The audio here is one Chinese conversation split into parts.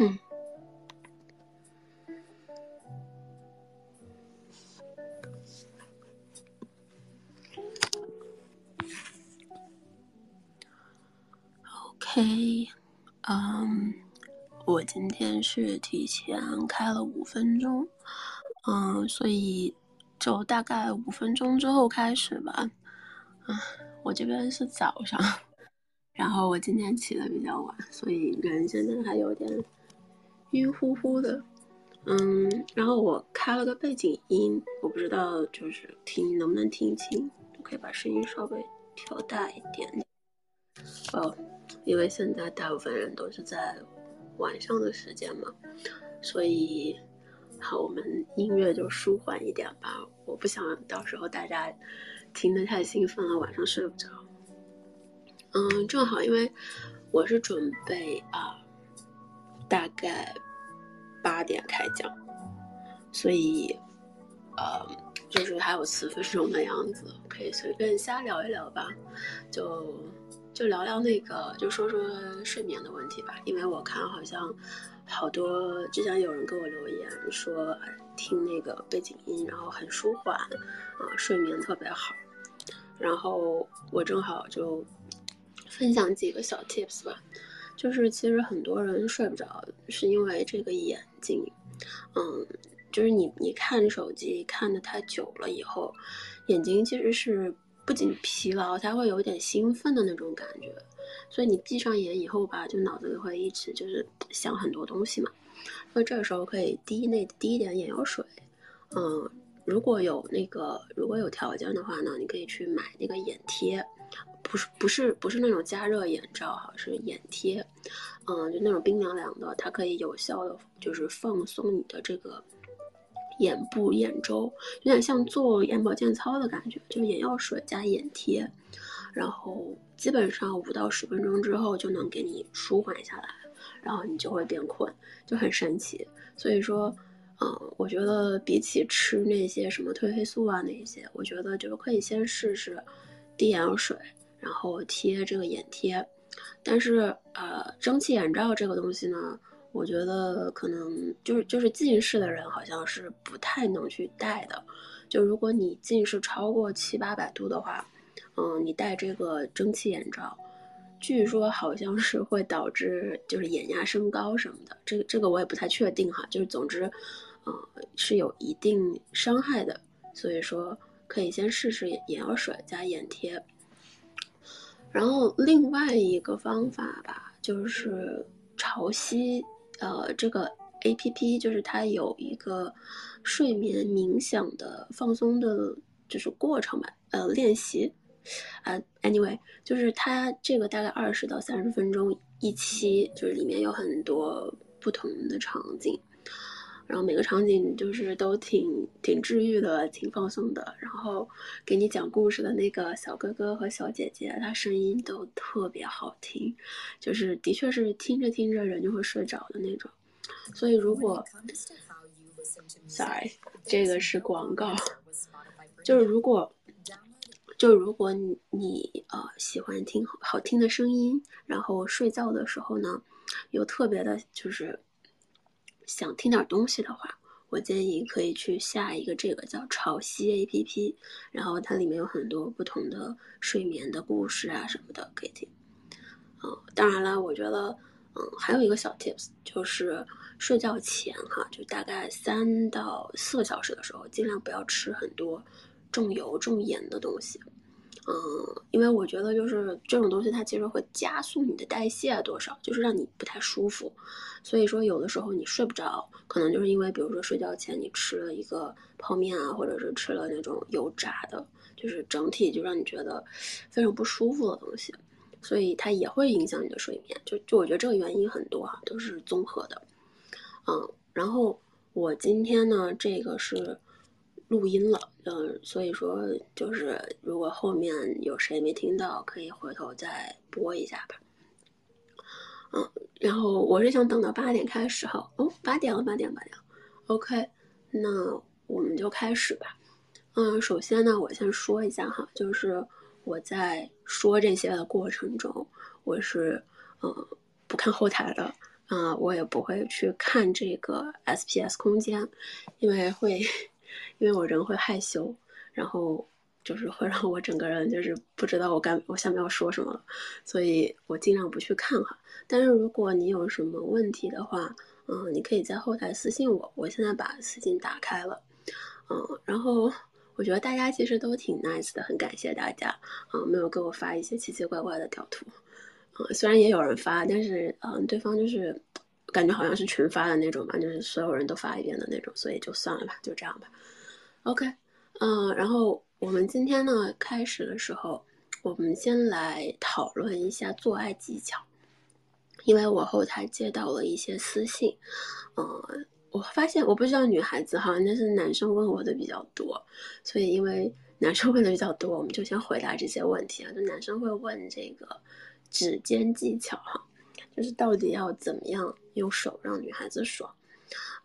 嗯。OK，嗯，我今天是提前开了五分钟，嗯，所以就大概五分钟之后开始吧。嗯，我这边是早上。然后我今天起的比较晚，所以人现在还有点晕乎乎的。嗯，然后我开了个背景音，我不知道就是听能不能听清，可以把声音稍微调大一点。哦，因为现在大部分人都是在晚上的时间嘛，所以好，我们音乐就舒缓一点吧。我不想到时候大家听得太兴奋了，晚上睡不着。嗯，正好，因为我是准备啊，大概八点开讲，所以呃，就是还有四分钟的样子，可以随便瞎聊一聊吧，就就聊聊那个，就说说睡眠的问题吧。因为我看好像好多之前有人给我留言说，听那个背景音，然后很舒缓，啊，睡眠特别好，然后我正好就。分享几个小 tips 吧，就是其实很多人睡不着，是因为这个眼睛，嗯，就是你你看手机看的太久了以后，眼睛其实是不仅疲劳，它会有点兴奋的那种感觉，所以你闭上眼以后吧，就脑子里会一直就是想很多东西嘛，所以这个时候可以滴那滴一点眼药水，嗯，如果有那个如果有条件的话呢，你可以去买那个眼贴。不是不是不是那种加热眼罩哈，是眼贴，嗯，就那种冰凉凉的，它可以有效的就是放松你的这个眼部眼周，有点像做眼保健操的感觉，就是眼药水加眼贴，然后基本上五到十分钟之后就能给你舒缓下来，然后你就会变困，就很神奇。所以说，嗯，我觉得比起吃那些什么褪黑素啊那些，我觉得就是可以先试试滴眼药水。然后贴这个眼贴，但是呃，蒸汽眼罩这个东西呢，我觉得可能就是就是近视的人好像是不太能去戴的。就如果你近视超过七八百度的话，嗯，你戴这个蒸汽眼罩，据说好像是会导致就是眼压升高什么的。这个这个我也不太确定哈，就是总之，嗯，是有一定伤害的。所以说可以先试试眼药水加眼贴。然后另外一个方法吧，就是潮汐，呃，这个 A P P 就是它有一个睡眠冥想的放松的，就是过程吧，呃，练习，啊，anyway，就是它这个大概二十到三十分钟一期，就是里面有很多不同的场景。然后每个场景就是都挺挺治愈的，挺放松的。然后给你讲故事的那个小哥哥和小姐姐，他声音都特别好听，就是的确是听着听着人就会睡着的那种。所以如果，sorry，这个是广告，就是如果，就如果你你呃喜欢听好听的声音，然后睡觉的时候呢，有特别的就是。想听点东西的话，我建议可以去下一个这个叫潮汐 APP，然后它里面有很多不同的睡眠的故事啊什么的可以听。嗯，当然了，我觉得，嗯，还有一个小 tips 就是睡觉前哈，就大概三到四个小时的时候，尽量不要吃很多重油重盐的东西。嗯，因为我觉得就是这种东西，它其实会加速你的代谢多少，就是让你不太舒服。所以说，有的时候你睡不着，可能就是因为，比如说睡觉前你吃了一个泡面啊，或者是吃了那种油炸的，就是整体就让你觉得非常不舒服的东西，所以它也会影响你的睡眠。就就我觉得这个原因很多哈，都是综合的。嗯，然后我今天呢，这个是。录音了，嗯，所以说就是如果后面有谁没听到，可以回头再播一下吧。嗯，然后我是想等到八点开始哈，哦，八点了，八点八点，OK，那我们就开始吧。嗯，首先呢，我先说一下哈，就是我在说这些的过程中，我是嗯不看后台的，啊，我也不会去看这个 SPS 空间，因为会，因为我人会害羞，然后就是会让我整个人就是不知道我该我下面要说什么了，所以我尽量不去看哈。但是如果你有什么问题的话，嗯，你可以在后台私信我，我现在把私信打开了，嗯，然后我觉得大家其实都挺 nice 的，很感谢大家，啊，没有给我发一些奇奇怪怪的屌图。嗯虽然也有人发，但是嗯，对方就是感觉好像是群发的那种嘛，就是所有人都发一遍的那种，所以就算了吧，就这样吧。OK，嗯，然后我们今天呢开始的时候，我们先来讨论一下做爱技巧，因为我后台接到了一些私信，嗯，我发现我不知道女孩子哈，那是男生问我的比较多，所以因为男生问的比较多，我们就先回答这些问题啊，就男生会问这个。指尖技巧哈，就是到底要怎么样用手让女孩子爽？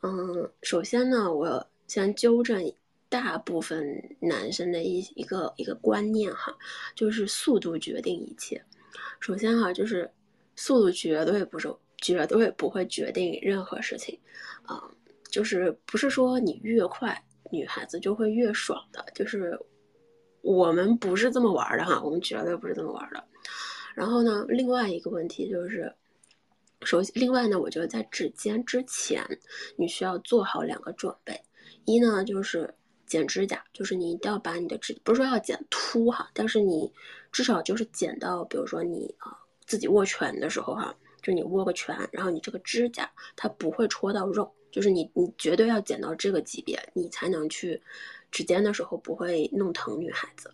嗯，首先呢，我先纠正大部分男生的一一个一个观念哈，就是速度决定一切。首先哈，就是速度绝对不是绝对不会决定任何事情啊，就是不是说你越快，女孩子就会越爽的，就是我们不是这么玩的哈，我们绝对不是这么玩的。然后呢，另外一个问题就是，首先，另外呢，我觉得在指尖之前，你需要做好两个准备。一呢，就是剪指甲，就是你一定要把你的指，不是说要剪秃哈，但是你至少就是剪到，比如说你啊自己握拳的时候哈，就你握个拳，然后你这个指甲它不会戳到肉，就是你你绝对要剪到这个级别，你才能去指尖的时候不会弄疼女孩子。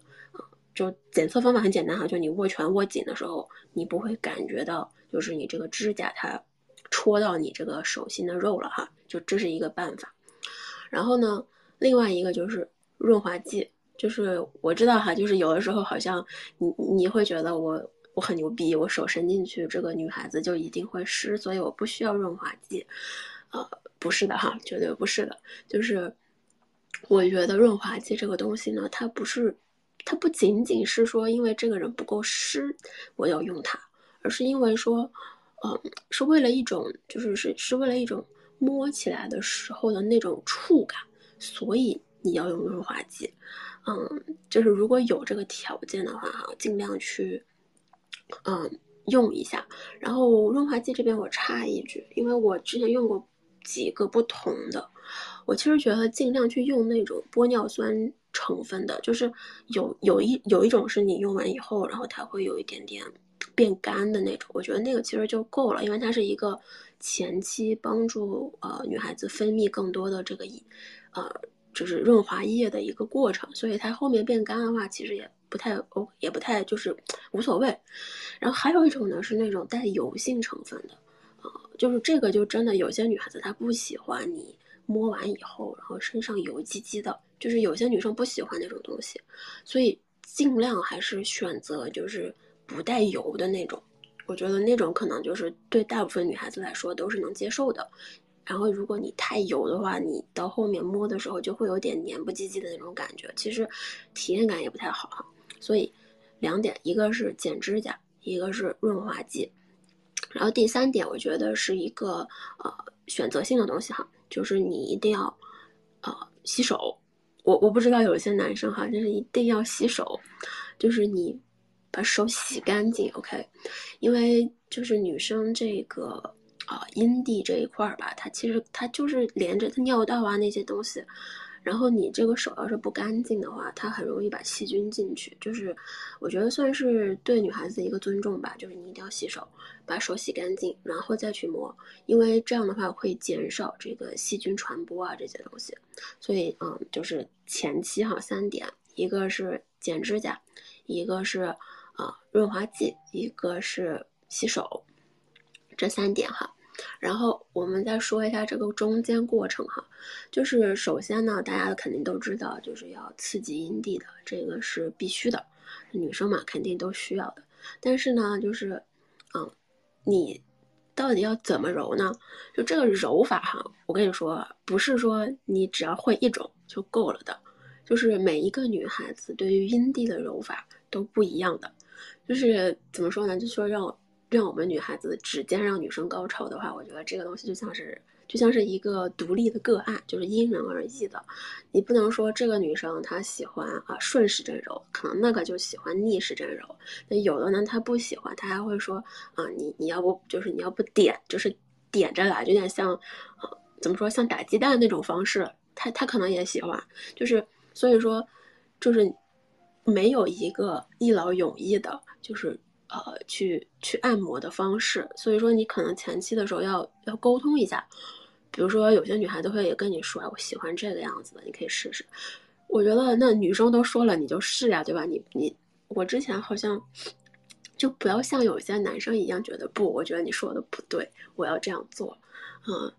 就检测方法很简单哈，就你握拳握紧的时候，你不会感觉到就是你这个指甲它戳到你这个手心的肉了哈，就这是一个办法。然后呢，另外一个就是润滑剂，就是我知道哈，就是有的时候好像你你会觉得我我很牛逼，我手伸进去这个女孩子就一定会湿，所以我不需要润滑剂。呃，不是的哈，绝对不是的，就是我觉得润滑剂这个东西呢，它不是。它不仅仅是说因为这个人不够湿，我要用它，而是因为说，嗯，是为了一种，就是是是为了一种摸起来的时候的那种触感，所以你要用润滑剂。嗯，就是如果有这个条件的话，哈，尽量去，嗯，用一下。然后润滑剂这边我插一句，因为我之前用过几个不同的，我其实觉得尽量去用那种玻尿酸。成分的，就是有有一有一种是你用完以后，然后它会有一点点变干的那种，我觉得那个其实就够了，因为它是一个前期帮助呃女孩子分泌更多的这个呃就是润滑液的一个过程，所以它后面变干的话，其实也不太哦也不太就是无所谓。然后还有一种呢是那种带油性成分的，呃，就是这个就真的有些女孩子她不喜欢你摸完以后，然后身上油唧唧的。就是有些女生不喜欢那种东西，所以尽量还是选择就是不带油的那种。我觉得那种可能就是对大部分女孩子来说都是能接受的。然后如果你太油的话，你到后面摸的时候就会有点黏不唧唧的那种感觉，其实体验感也不太好哈。所以两点，一个是剪指甲，一个是润滑剂。然后第三点，我觉得是一个呃选择性的东西哈，就是你一定要呃洗手。我我不知道有些男生哈，就是一定要洗手，就是你把手洗干净，OK？因为就是女生这个啊阴蒂这一块儿吧，它其实它就是连着它尿道啊那些东西。然后你这个手要是不干净的话，它很容易把细菌进去。就是我觉得算是对女孩子一个尊重吧，就是你一定要洗手，把手洗干净，然后再去摸，因为这样的话会减少这个细菌传播啊这些东西。所以嗯，就是前期哈三点，一个是剪指甲，一个是啊润滑剂，一个是洗手，这三点哈。然后我们再说一下这个中间过程哈，就是首先呢，大家肯定都知道，就是要刺激阴蒂的，这个是必须的，女生嘛肯定都需要的。但是呢，就是，嗯，你到底要怎么揉呢？就这个揉法哈，我跟你说，不是说你只要会一种就够了的，就是每一个女孩子对于阴蒂的揉法都不一样的。就是怎么说呢？就说让让我们女孩子指尖让女生高潮的话，我觉得这个东西就像是就像是一个独立的个案，就是因人而异的。你不能说这个女生她喜欢啊顺时针揉，可能那个就喜欢逆时针揉。那有的呢，她不喜欢，她还会说啊你你要不就是你要不点就是点着来，有点像呃怎么说像打鸡蛋那种方式，她她可能也喜欢。就是所以说就是没有一个一劳永逸的，就是。呃，去去按摩的方式，所以说你可能前期的时候要要沟通一下，比如说有些女孩子会也跟你说，我喜欢这个样子的，你可以试试。我觉得那女生都说了，你就试呀，对吧？你你我之前好像就不要像有些男生一样觉得不，我觉得你说的不对，我要这样做，嗯，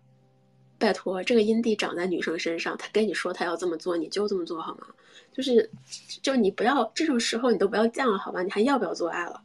拜托，这个阴蒂长在女生身上，他跟你说他要这么做，你就这么做好吗？就是就你不要这种时候你都不要犟了，好吧？你还要不要做爱了？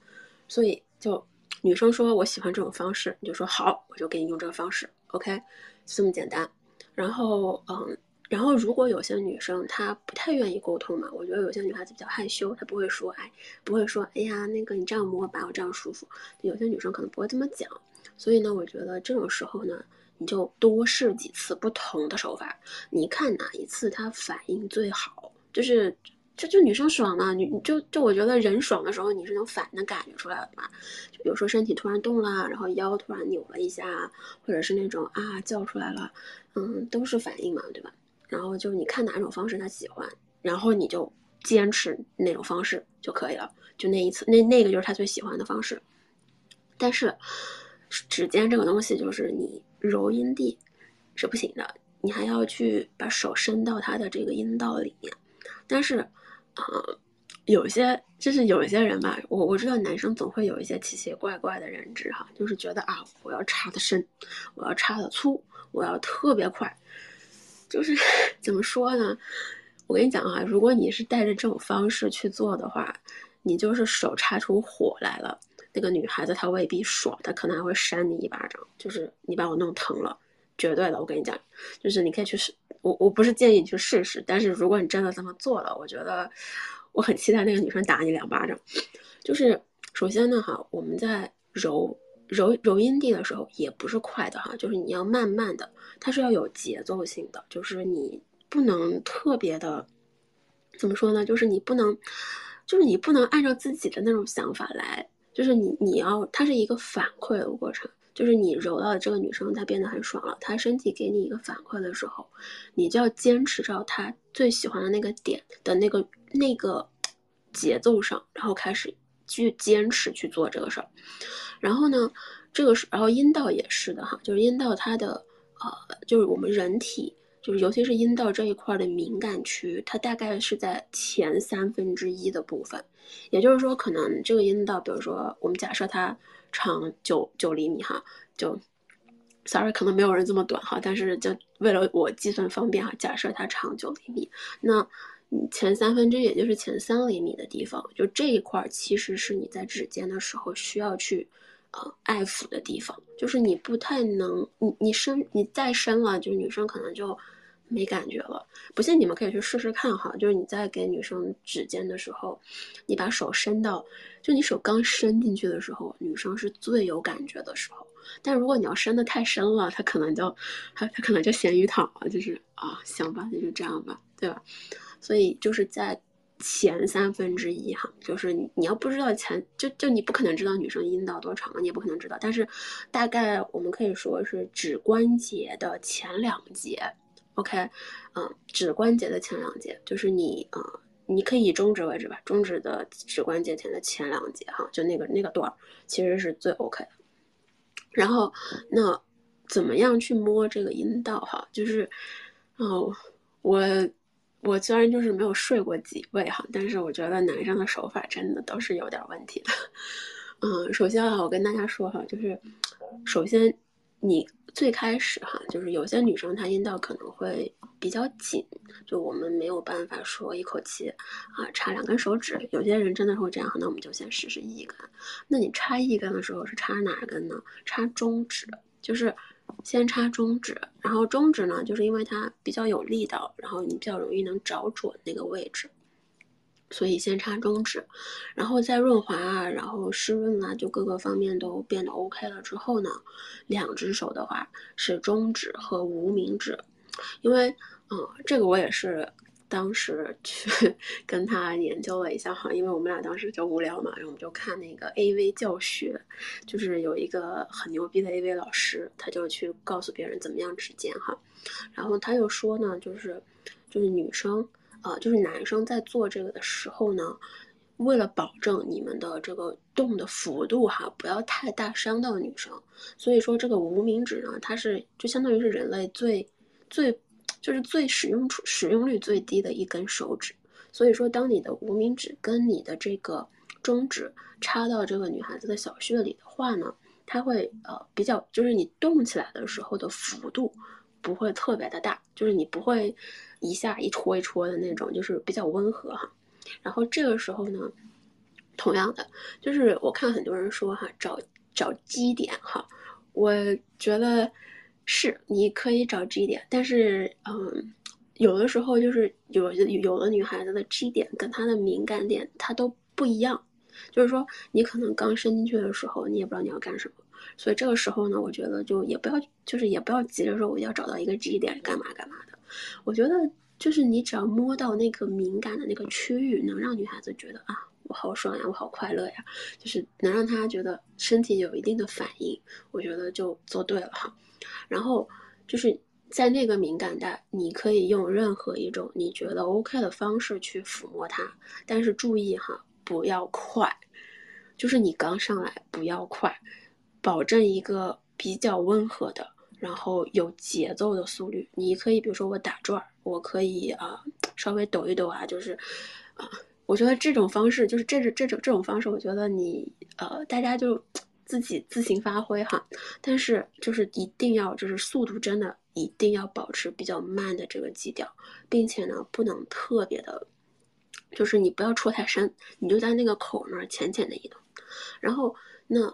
所以，就女生说我喜欢这种方式，你就说好，我就给你用这个方式，OK，就这么简单。然后，嗯，然后如果有些女生她不太愿意沟通嘛，我觉得有些女孩子比较害羞，她不会说，哎，不会说，哎呀，那个你这样摸吧，我这样舒服。有些女生可能不会这么讲。所以呢，我觉得这种时候呢，你就多试几次不同的手法，你看哪一次他反应最好，就是。就就女生爽嘛，你就就我觉得人爽的时候，你是能反的感觉出来的嘛。就比如说身体突然动了，然后腰突然扭了一下，或者是那种啊叫出来了，嗯，都是反应嘛，对吧？然后就你看哪种方式他喜欢，然后你就坚持那种方式就可以了。就那一次，那那个就是他最喜欢的方式。但是指尖这个东西，就是你揉阴蒂是不行的，你还要去把手伸到他的这个阴道里面，但是。啊，有些就是有一些人吧，我我知道男生总会有一些奇奇怪怪的认知哈，就是觉得啊，我要插的深，我要插的粗，我要特别快，就是 怎么说呢？我跟你讲啊，如果你是带着这种方式去做的话，你就是手插出火来了，那个女孩子她未必爽，她可能还会扇你一巴掌，就是你把我弄疼了，绝对的，我跟你讲，就是你可以去试。我我不是建议你去试试，但是如果你真的这么做了，我觉得我很期待那个女生打你两巴掌。就是首先呢，哈，我们在揉揉揉阴蒂的时候也不是快的哈，就是你要慢慢的，它是要有节奏性的，就是你不能特别的，怎么说呢？就是你不能，就是你不能按照自己的那种想法来，就是你你要它是一个反馈的过程。就是你揉到这个女生，她变得很爽了，她身体给你一个反馈的时候，你就要坚持到她最喜欢的那个点的那个那个节奏上，然后开始去坚持去做这个事儿。然后呢，这个是，然后阴道也是的哈，就是阴道它的呃，就是我们人体，就是尤其是阴道这一块的敏感区，它大概是在前三分之一的部分，也就是说，可能这个阴道，比如说我们假设它。长九九厘米哈，就，sorry，可能没有人这么短哈，但是就为了我计算方便哈，假设它长九厘米，那前三分之一也就是前三厘米的地方，就这一块其实是你在指尖的时候需要去呃爱抚的地方，就是你不太能，你你深你再深了，就是女生可能就。没感觉了，不信你们可以去试试看哈。就是你在给女生指尖的时候，你把手伸到，就你手刚伸进去的时候，女生是最有感觉的时候。但如果你要伸的太深了，她可能就，她她可能就咸鱼躺了，就是啊，行吧，那就这样吧，对吧？所以就是在前三分之一哈，就是你你要不知道前，就就你不可能知道女生阴道多长，你也不可能知道。但是大概我们可以说是指关节的前两节。OK，嗯，指关节的前两节就是你，呃，你可以以中指为止吧，中指的指关节前的前两节哈，就那个那个段儿，其实是最 OK 的。然后，那怎么样去摸这个阴道哈？就是，哦，我我虽然就是没有睡过几位哈，但是我觉得男生的手法真的都是有点问题的。嗯，首先啊，我跟大家说哈，就是首先。你最开始哈，就是有些女生她阴道可能会比较紧，就我们没有办法说一口气啊插两根手指。有些人真的会这样，那我们就先试试一根。那你插一根的时候是插哪根呢？插中指，就是先插中指，然后中指呢，就是因为它比较有力道，然后你比较容易能找准那个位置。所以先插中指，然后再润滑啊，然后湿润啊，就各个方面都变得 OK 了之后呢，两只手的话是中指和无名指，因为嗯，这个我也是。当时去 跟他研究了一下哈，因为我们俩当时就无聊嘛，然后我们就看那个 AV 教学，就是有一个很牛逼的 AV 老师，他就去告诉别人怎么样指尖哈，然后他又说呢，就是就是女生啊，就是男生在做这个的时候呢，为了保证你们的这个动的幅度哈，不要太大伤到女生，所以说这个无名指呢，它是就相当于是人类最最。就是最使用出使用率最低的一根手指，所以说，当你的无名指跟你的这个中指插到这个女孩子的小穴里的话呢，它会呃比较，就是你动起来的时候的幅度不会特别的大，就是你不会一下一戳一戳的那种，就是比较温和哈。然后这个时候呢，同样的，就是我看很多人说哈，找找基点哈，我觉得。是，你可以找 G 点，但是，嗯，有的时候就是有有的女孩子的 G 点跟她的敏感点它都不一样，就是说你可能刚伸进去的时候，你也不知道你要干什么，所以这个时候呢，我觉得就也不要，就是也不要急着说我要找到一个 G 点干嘛干嘛的，我觉得就是你只要摸到那个敏感的那个区域，能让女孩子觉得啊，我好爽呀，我好快乐呀，就是能让她觉得身体有一定的反应，我觉得就做对了哈。然后就是在那个敏感带，你可以用任何一种你觉得 OK 的方式去抚摸它，但是注意哈，不要快，就是你刚上来不要快，保证一个比较温和的，然后有节奏的速率。你可以比如说我打转，我可以啊稍微抖一抖啊，就是啊，我觉得这种方式就是这是这种这种方式，我觉得你呃大家就。自己自行发挥哈，但是就是一定要就是速度真的一定要保持比较慢的这个基调，并且呢不能特别的，就是你不要戳太深，你就在那个口那儿浅浅的移动，然后那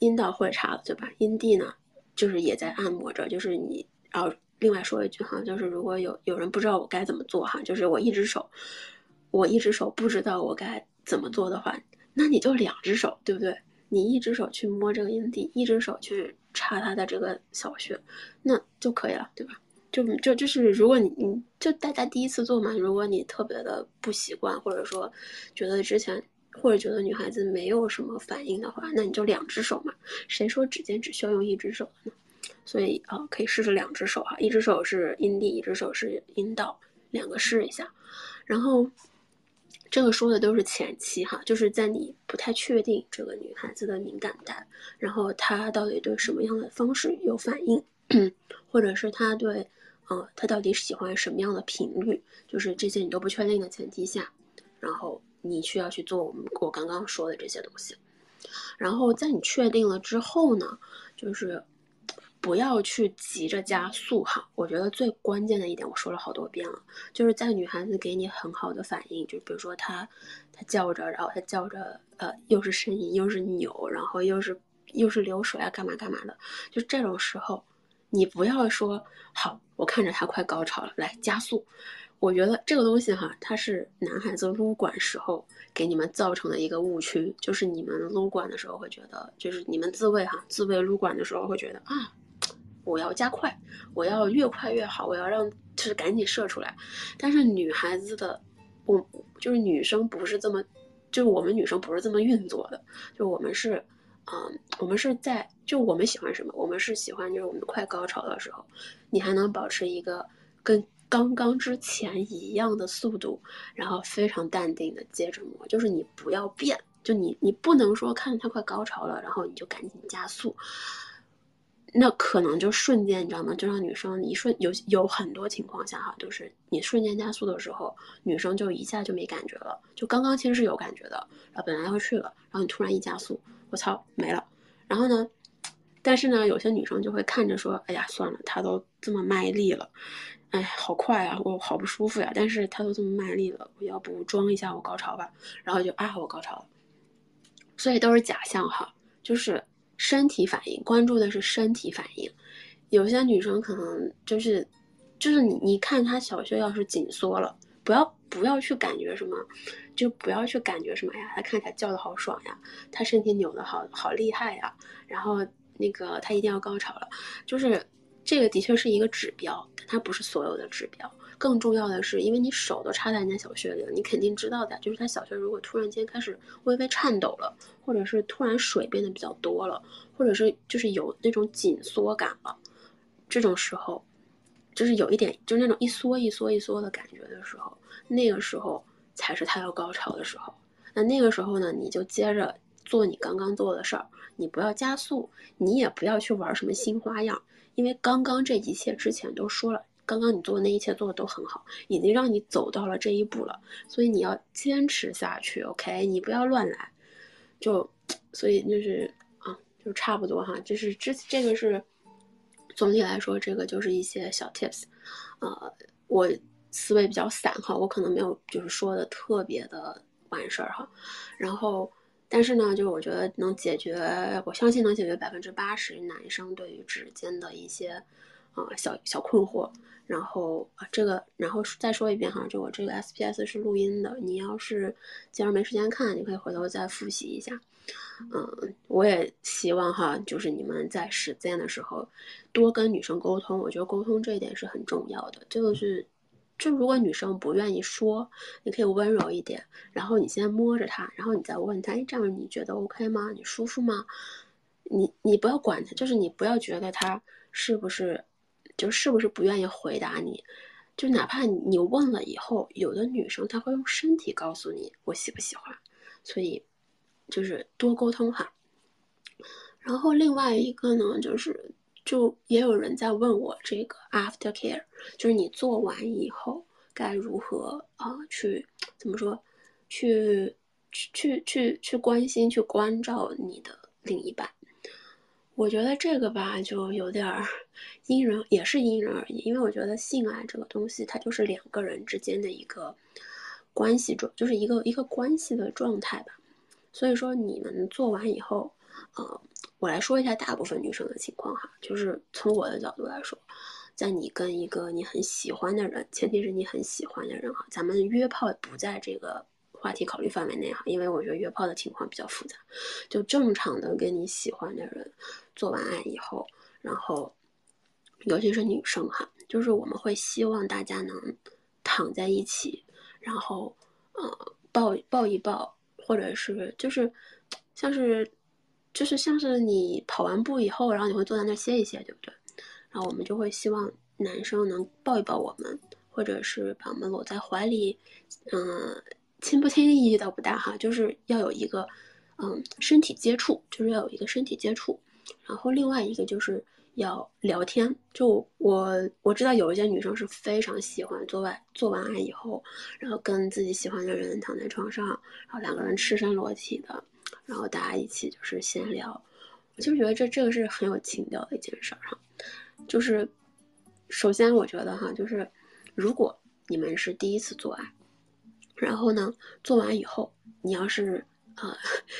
阴道会插对吧？阴蒂呢就是也在按摩着，就是你然后另外说一句哈，就是如果有有人不知道我该怎么做哈，就是我一只手，我一只手不知道我该怎么做的话，那你就两只手对不对？你一只手去摸这个阴蒂，一只手去插他的这个小穴，那就可以了，对吧？就就就是如果你你就大家第一次做嘛，如果你特别的不习惯，或者说觉得之前或者觉得女孩子没有什么反应的话，那你就两只手嘛。谁说指尖只需要用一只手呢？所以啊，可以试试两只手哈，一只手是阴蒂，一只手是阴道，两个试一下，然后。这个说的都是前期哈，就是在你不太确定这个女孩子的敏感带，然后她到底对什么样的方式有反应，或者是她对，呃，她到底喜欢什么样的频率，就是这些你都不确定的前提下，然后你需要去做我们我刚刚说的这些东西，然后在你确定了之后呢，就是。不要去急着加速哈，我觉得最关键的一点我说了好多遍了，就是在女孩子给你很好的反应，就比如说她，她叫着，然后她叫着，呃，又是呻吟又是扭，然后又是又是流水啊，干嘛干嘛的，就这种时候，你不要说好，我看着她快高潮了，来加速。我觉得这个东西哈，它是男孩子撸管时候给你们造成的一个误区，就是你们撸管的时候会觉得，就是你们自慰哈，自慰撸管的时候会觉得啊。我要加快，我要越快越好，我要让就是赶紧射出来。但是女孩子的，我就是女生不是这么，就是我们女生不是这么运作的。就我们是，嗯，我们是在就我们喜欢什么？我们是喜欢就是我们快高潮的时候，你还能保持一个跟刚刚之前一样的速度，然后非常淡定的接着磨，就是你不要变，就你你不能说看着他快高潮了，然后你就赶紧加速。那可能就瞬间，你知道吗？就让女生一瞬有有很多情况下哈，就是你瞬间加速的时候，女生就一下就没感觉了。就刚刚其实是有感觉的，然后本来要去了，然后你突然一加速，我操，没了。然后呢，但是呢，有些女生就会看着说，哎呀，算了，他都这么卖力了，哎，好快啊，我好不舒服呀。但是他都这么卖力了，我要不装一下我高潮吧？然后就啊，我高潮了。所以都是假象哈，就是。身体反应，关注的是身体反应。有些女生可能就是，就是你你看她小穴要是紧缩了，不要不要去感觉什么，就不要去感觉什么，呀，她看起来叫的好爽呀，她身体扭的好好厉害呀，然后那个她一定要高潮了，就是这个的确是一个指标，它不是所有的指标。更重要的是，因为你手都插在人家小穴里了，你肯定知道的，就是他小穴如果突然间开始微微颤抖了，或者是突然水变得比较多了，或者是就是有那种紧缩感了，这种时候，就是有一点就是那种一缩一缩一缩的感觉的时候，那个时候才是他要高潮的时候。那那个时候呢，你就接着做你刚刚做的事儿，你不要加速，你也不要去玩什么新花样，因为刚刚这一切之前都说了。刚刚你做的那一切做的都很好，已经让你走到了这一步了，所以你要坚持下去，OK？你不要乱来，就，所以就是啊，就差不多哈，就是这这个是总体来说，这个就是一些小 tips，呃，我思维比较散哈，我可能没有就是说的特别的完事儿哈，然后但是呢，就是我觉得能解决，我相信能解决百分之八十男生对于指尖的一些啊小小困惑。然后啊，这个，然后再说一遍哈，就我这个 SPS 是录音的，你要是今儿没时间看，你可以回头再复习一下。嗯，我也希望哈，就是你们在实践的时候多跟女生沟通，我觉得沟通这一点是很重要的。这个是，就如果女生不愿意说，你可以温柔一点，然后你先摸着她，然后你再问她，哎，这样你觉得 OK 吗？你舒服吗？你你不要管她，就是你不要觉得她是不是。就是不是不愿意回答你，就哪怕你问了以后，有的女生她会用身体告诉你我喜不喜欢，所以就是多沟通哈。然后另外一个呢，就是就也有人在问我这个 after care，就是你做完以后该如何啊去怎么说，去去去去去关心去关照你的另一半。我觉得这个吧，就有点儿因人，也是因人而异。因为我觉得性爱这个东西，它就是两个人之间的一个关系状，就是一个一个关系的状态吧。所以说，你们做完以后，呃，我来说一下大部分女生的情况哈，就是从我的角度来说，在你跟一个你很喜欢的人，前提是你很喜欢的人哈，咱们约炮不在这个。话题考虑范围内哈，因为我觉得约炮的情况比较复杂，就正常的跟你喜欢的人做完爱以后，然后尤其是女生哈，就是我们会希望大家能躺在一起，然后呃抱抱一抱，或者是就是像是就是像是你跑完步以后，然后你会坐在那歇一歇，对不对？然后我们就会希望男生能抱一抱我们，或者是把我们搂在怀里，嗯。亲不亲意义倒不大哈，就是要有一个，嗯，身体接触，就是要有一个身体接触。然后另外一个就是要聊天。就我我知道有一些女生是非常喜欢做完做完爱以后，然后跟自己喜欢的人躺在床上，然后两个人赤身裸体的，然后大家一起就是闲聊。我就觉得这这个是很有情调的一件事儿哈。就是首先我觉得哈，就是如果你们是第一次做爱。然后呢，做完以后，你要是啊，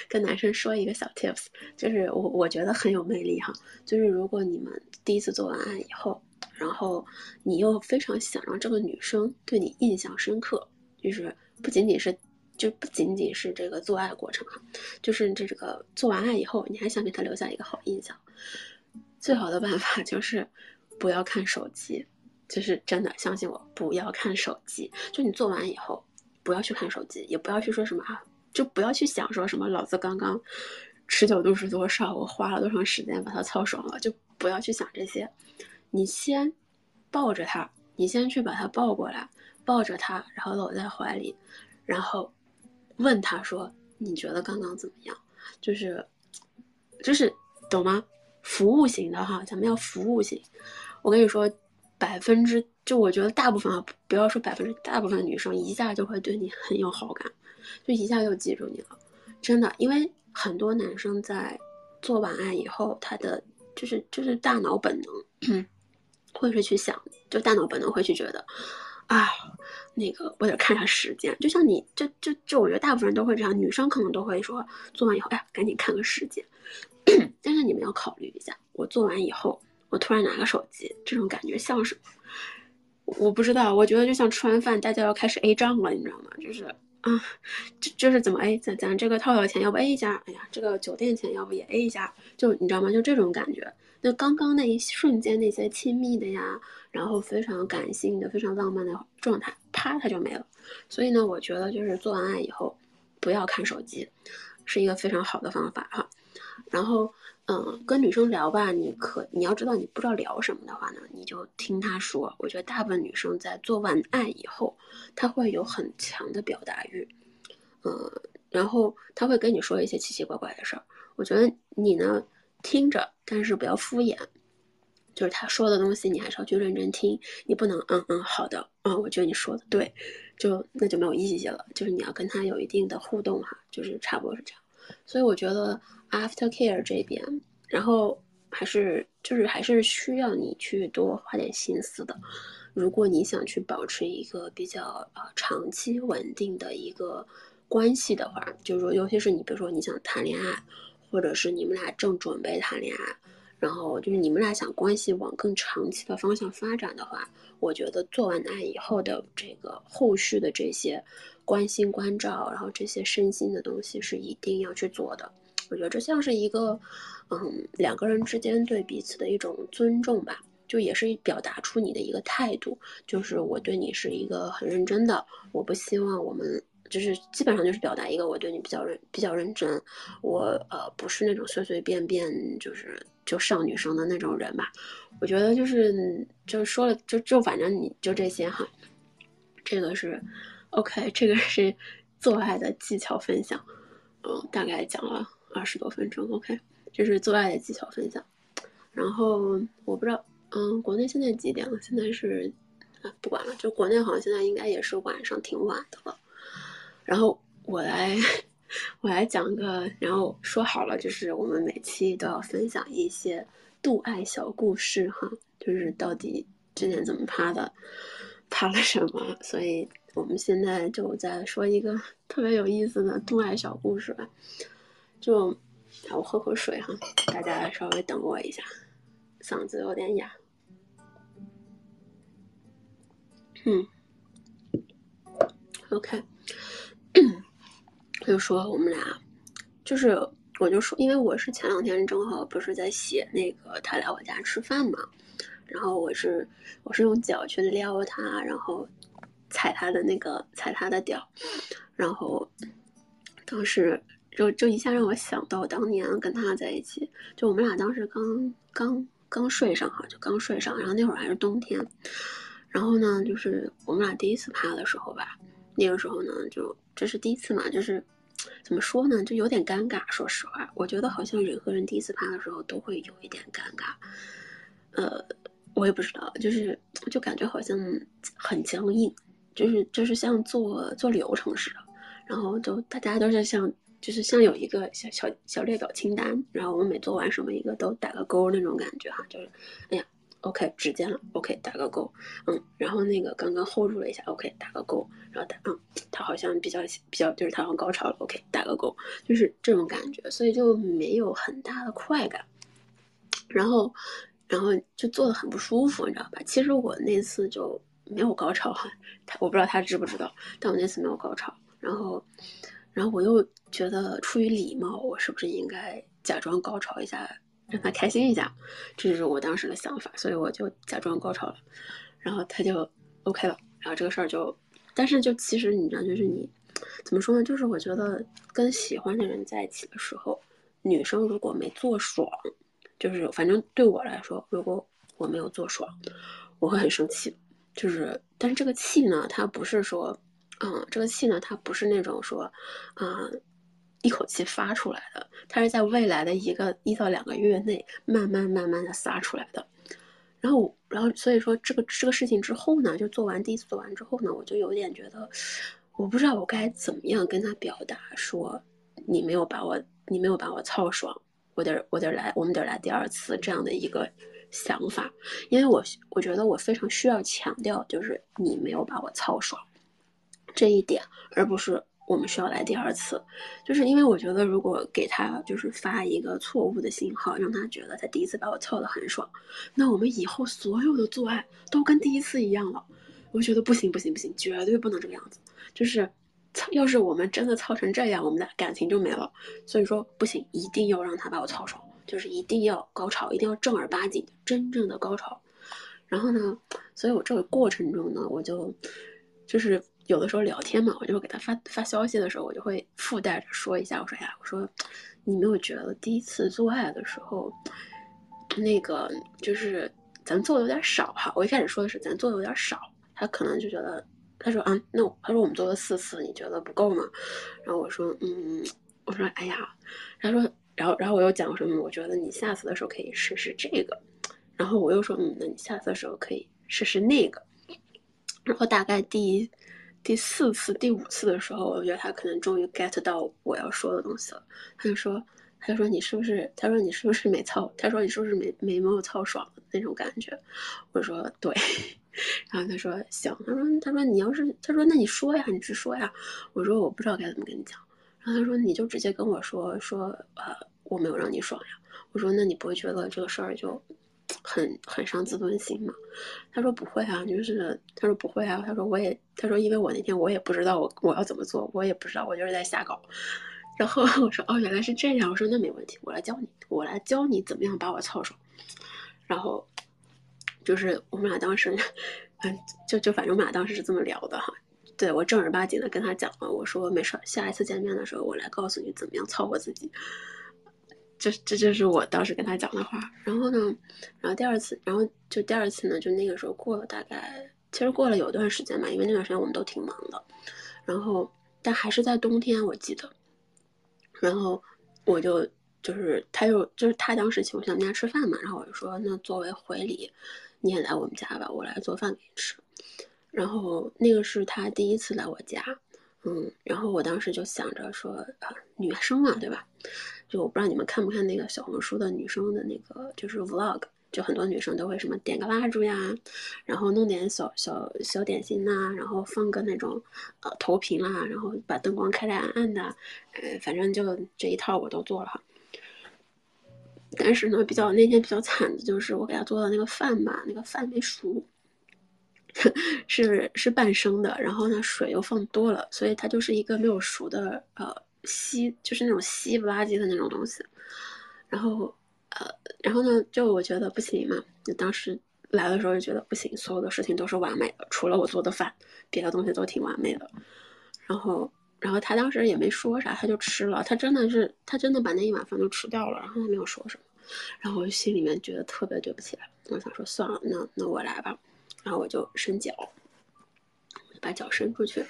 跟男生说一个小 tips，就是我我觉得很有魅力哈。就是如果你们第一次做完爱以后，然后你又非常想让这个女生对你印象深刻，就是不仅仅是就不仅仅是这个做爱过程哈，就是这这个做完爱以后，你还想给他留下一个好印象，最好的办法就是不要看手机，就是真的相信我，不要看手机。就你做完以后。不要去看手机，也不要去说什么啊，就不要去想说什么老子刚刚持久度是多少，我花了多长时间把它操爽了，就不要去想这些。你先抱着他，你先去把他抱过来，抱着他，然后搂在怀里，然后问他说：“你觉得刚刚怎么样？”就是，就是懂吗？服务型的哈，咱们要服务型。我跟你说。百分之就我觉得大部分啊，不要说百分之大部分女生一下就会对你很有好感，就一下就记住你了，真的，因为很多男生在做完爱以后，他的就是就是大脑本能 会是去想，就大脑本能会去觉得啊，那个我得看下时间，就像你就就就我觉得大部分人都会这样，女生可能都会说做完以后，哎，赶紧看个时间，但是你们要考虑一下，我做完以后。我突然拿个手机，这种感觉像什么？我不知道，我觉得就像吃完饭大家要开始 A 账了，你知道吗？就是啊，就就是怎么 A，咱咱这个套套钱要不 A 一下，哎呀，这个酒店钱要不也 A 一下，就你知道吗？就这种感觉。那刚刚那一瞬间那些亲密的呀，然后非常感性的、非常浪漫的状态，啪，它就没了。所以呢，我觉得就是做完爱以后，不要看手机，是一个非常好的方法哈。然后。嗯，跟女生聊吧，你可你要知道，你不知道聊什么的话呢，你就听她说。我觉得大部分女生在做完爱以后，她会有很强的表达欲，嗯，然后她会跟你说一些奇奇怪怪的事儿。我觉得你呢听着，但是不要敷衍，就是他说的东西，你还是要去认真听。你不能嗯嗯好的，嗯，我觉得你说的对，就那就没有意义了。就是你要跟他有一定的互动哈，就是差不多是这样。所以我觉得。After care 这边，然后还是就是还是需要你去多花点心思的。如果你想去保持一个比较呃长期稳定的一个关系的话，就是说，尤其是你比如说你想谈恋爱，或者是你们俩正准备谈恋爱，然后就是你们俩想关系往更长期的方向发展的话，我觉得做完爱以后的这个后续的这些关心关照，然后这些身心的东西是一定要去做的。我觉得这像是一个，嗯，两个人之间对彼此的一种尊重吧，就也是表达出你的一个态度，就是我对你是一个很认真的，我不希望我们就是基本上就是表达一个我对你比较认比较认真，我呃不是那种随随便便就是就上女生的那种人吧。我觉得就是就说了就就反正你就这些哈，这个是 OK，这个是做爱的技巧分享，嗯，大概讲了。二十多分钟，OK，这是做爱的技巧分享。然后我不知道，嗯，国内现在几点了？现在是，啊，不管了，就国内好像现在应该也是晚上挺晚的了。然后我来，我来讲个，然后说好了，就是我们每期都要分享一些度爱小故事哈，就是到底之前怎么趴的，趴了什么。所以我们现在就在说一个特别有意思的度爱小故事吧。就，我喝口水哈，大家稍微等我一下，嗓子有点哑。嗯，OK，就说我们俩，就是我就说，因为我是前两天正好不是在写那个他来我家吃饭嘛，然后我是我是用脚去撩他，然后踩他的那个踩他的屌，然后当时。就就一下让我想到当年跟他在一起，就我们俩当时刚刚刚睡上哈，就刚睡上，然后那会儿还是冬天，然后呢，就是我们俩第一次趴的时候吧，那个时候呢，就这是第一次嘛，就是怎么说呢，就有点尴尬。说实话，我觉得好像人和人第一次趴的时候都会有一点尴尬，呃，我也不知道，就是就感觉好像很僵硬，就是就是像做做流程似的，然后就大家都是像。就是像有一个小小小列表清单，然后我们每做完什么一个都打个勾那种感觉哈，就是，哎呀，OK 指尖了，OK 打个勾，嗯，然后那个刚刚 hold 住了一下，OK 打个勾，然后打，嗯，他好像比较比较就是他好像高潮了，OK 打个勾，就是这种感觉，所以就没有很大的快感，然后，然后就做的很不舒服，你知道吧？其实我那次就没有高潮哈，他我不知道他知不知道，但我那次没有高潮，然后。然后我又觉得出于礼貌，我是不是应该假装高潮一下，让他开心一下？这就是我当时的想法，所以我就假装高潮了，然后他就 OK 了，然后这个事儿就，但是就其实你知道，就是你怎么说呢？就是我觉得跟喜欢的人在一起的时候，女生如果没做爽，就是反正对我来说，如果我没有做爽，我会很生气。就是，但是这个气呢，它不是说。嗯，这个气呢，它不是那种说，啊，一口气发出来的，它是在未来的一个一到两个月内，慢慢慢慢的撒出来的。然后，然后，所以说这个这个事情之后呢，就做完第一次做完之后呢，我就有点觉得，我不知道我该怎么样跟他表达，说你没有把我，你没有把我操爽，我得我得来，我们得来第二次这样的一个想法，因为我我觉得我非常需要强调，就是你没有把我操爽。这一点，而不是我们需要来第二次，就是因为我觉得，如果给他就是发一个错误的信号，让他觉得他第一次把我操的很爽，那我们以后所有的做爱都跟第一次一样了，我觉得不行不行不行，绝对不能这个样子。就是操，要是我们真的操成这样，我们的感情就没了。所以说不行，一定要让他把我操爽，就是一定要高潮，一定要正儿八经真正的高潮。然后呢，所以我这个过程中呢，我就就是有的时候聊天嘛，我就会给他发发消息的时候，我就会附带着说一下，我说呀，我说你没有觉得第一次做爱的时候，那个就是咱做的有点少哈？我一开始说的是咱做的有点少，他可能就觉得他说啊，那他说我们做了四次，你觉得不够吗？然后我说嗯，我说哎呀，他说然后然后我又讲什么？我觉得你下次的时候可以试试这个。然后我又说，嗯，那你下次的时候可以试试那个。然后大概第第四次、第五次的时候，我觉得他可能终于 get 到我要说的东西了。他就说，他就说你是不是？他说你是不是没操？他说你是不是没没没有操爽的那种感觉？我说对。然后他说行。他说他说你要是他说那你说呀，你直说呀。我说我不知道该怎么跟你讲。然后他说你就直接跟我说说呃我没有让你爽呀。我说那你不会觉得这个事儿就？很很伤自尊心嘛？他说不会啊，就是他说不会啊，他说我也他说因为我那天我也不知道我我要怎么做，我也不知道我就是在瞎搞。然后我说哦原来是这样，我说那没问题，我来教你，我来教你怎么样把我操爽。然后就是我们俩当时，嗯，就就反正我们俩当时是这么聊的哈。对我正儿八经的跟他讲了，我说没事，下一次见面的时候我来告诉你怎么样操我自己。这这就是我当时跟他讲的话，然后呢，然后第二次，然后就第二次呢，就那个时候过了大概，其实过了有段时间吧，因为那段时间我们都挺忙的，然后但还是在冬天，我记得，然后我就就是他就就是他当时请我去他们家吃饭嘛，然后我就说那作为回礼，你也来我们家吧，我来做饭给你吃，然后那个是他第一次来我家，嗯，然后我当时就想着说啊，女生嘛，对吧？就我不知道你们看不看那个小红书的女生的那个就是 vlog，就很多女生都会什么点个蜡烛呀，然后弄点小小小点心呐，然后放个那种呃投屏啦，然后把灯光开的暗暗的，呃，反正就这一套我都做了。但是呢，比较那天比较惨的就是我给他做的那个饭吧，那个饭没熟，是是半生的，然后呢水又放多了，所以它就是一个没有熟的呃。稀就是那种稀不拉几的那种东西，然后，呃，然后呢，就我觉得不行嘛。就当时来的时候就觉得不行，所有的事情都是完美的，除了我做的饭，别的东西都挺完美的。然后，然后他当时也没说啥，他就吃了。他真的是，他真的把那一碗饭就吃掉了，然后他没有说什么。然后我心里面觉得特别对不起他，我想说算了，那那我来吧。然后我就伸脚，把脚伸出去，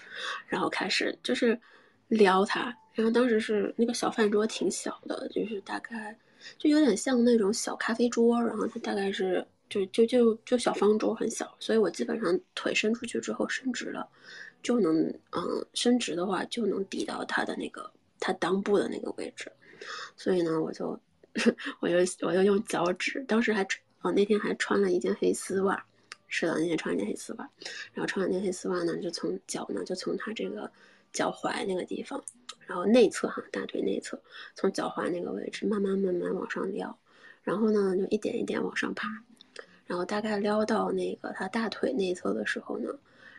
然后开始就是撩他。然后当时是那个小饭桌挺小的，就是大概就有点像那种小咖啡桌，然后它大概是就就就就小方桌很小，所以我基本上腿伸出去之后伸直了，就能嗯伸直的话就能抵到他的那个他裆部的那个位置，所以呢我就 我就我就用脚趾，当时还哦那天还穿了一件黑丝袜，是的那天穿一件黑丝袜，然后穿完那黑丝袜呢就从脚呢就从他这个脚踝那个地方。然后内侧哈，大腿内侧，从脚踝那个位置慢慢慢慢往上撩，然后呢就一点一点往上爬，然后大概撩到那个他大腿内侧的时候呢，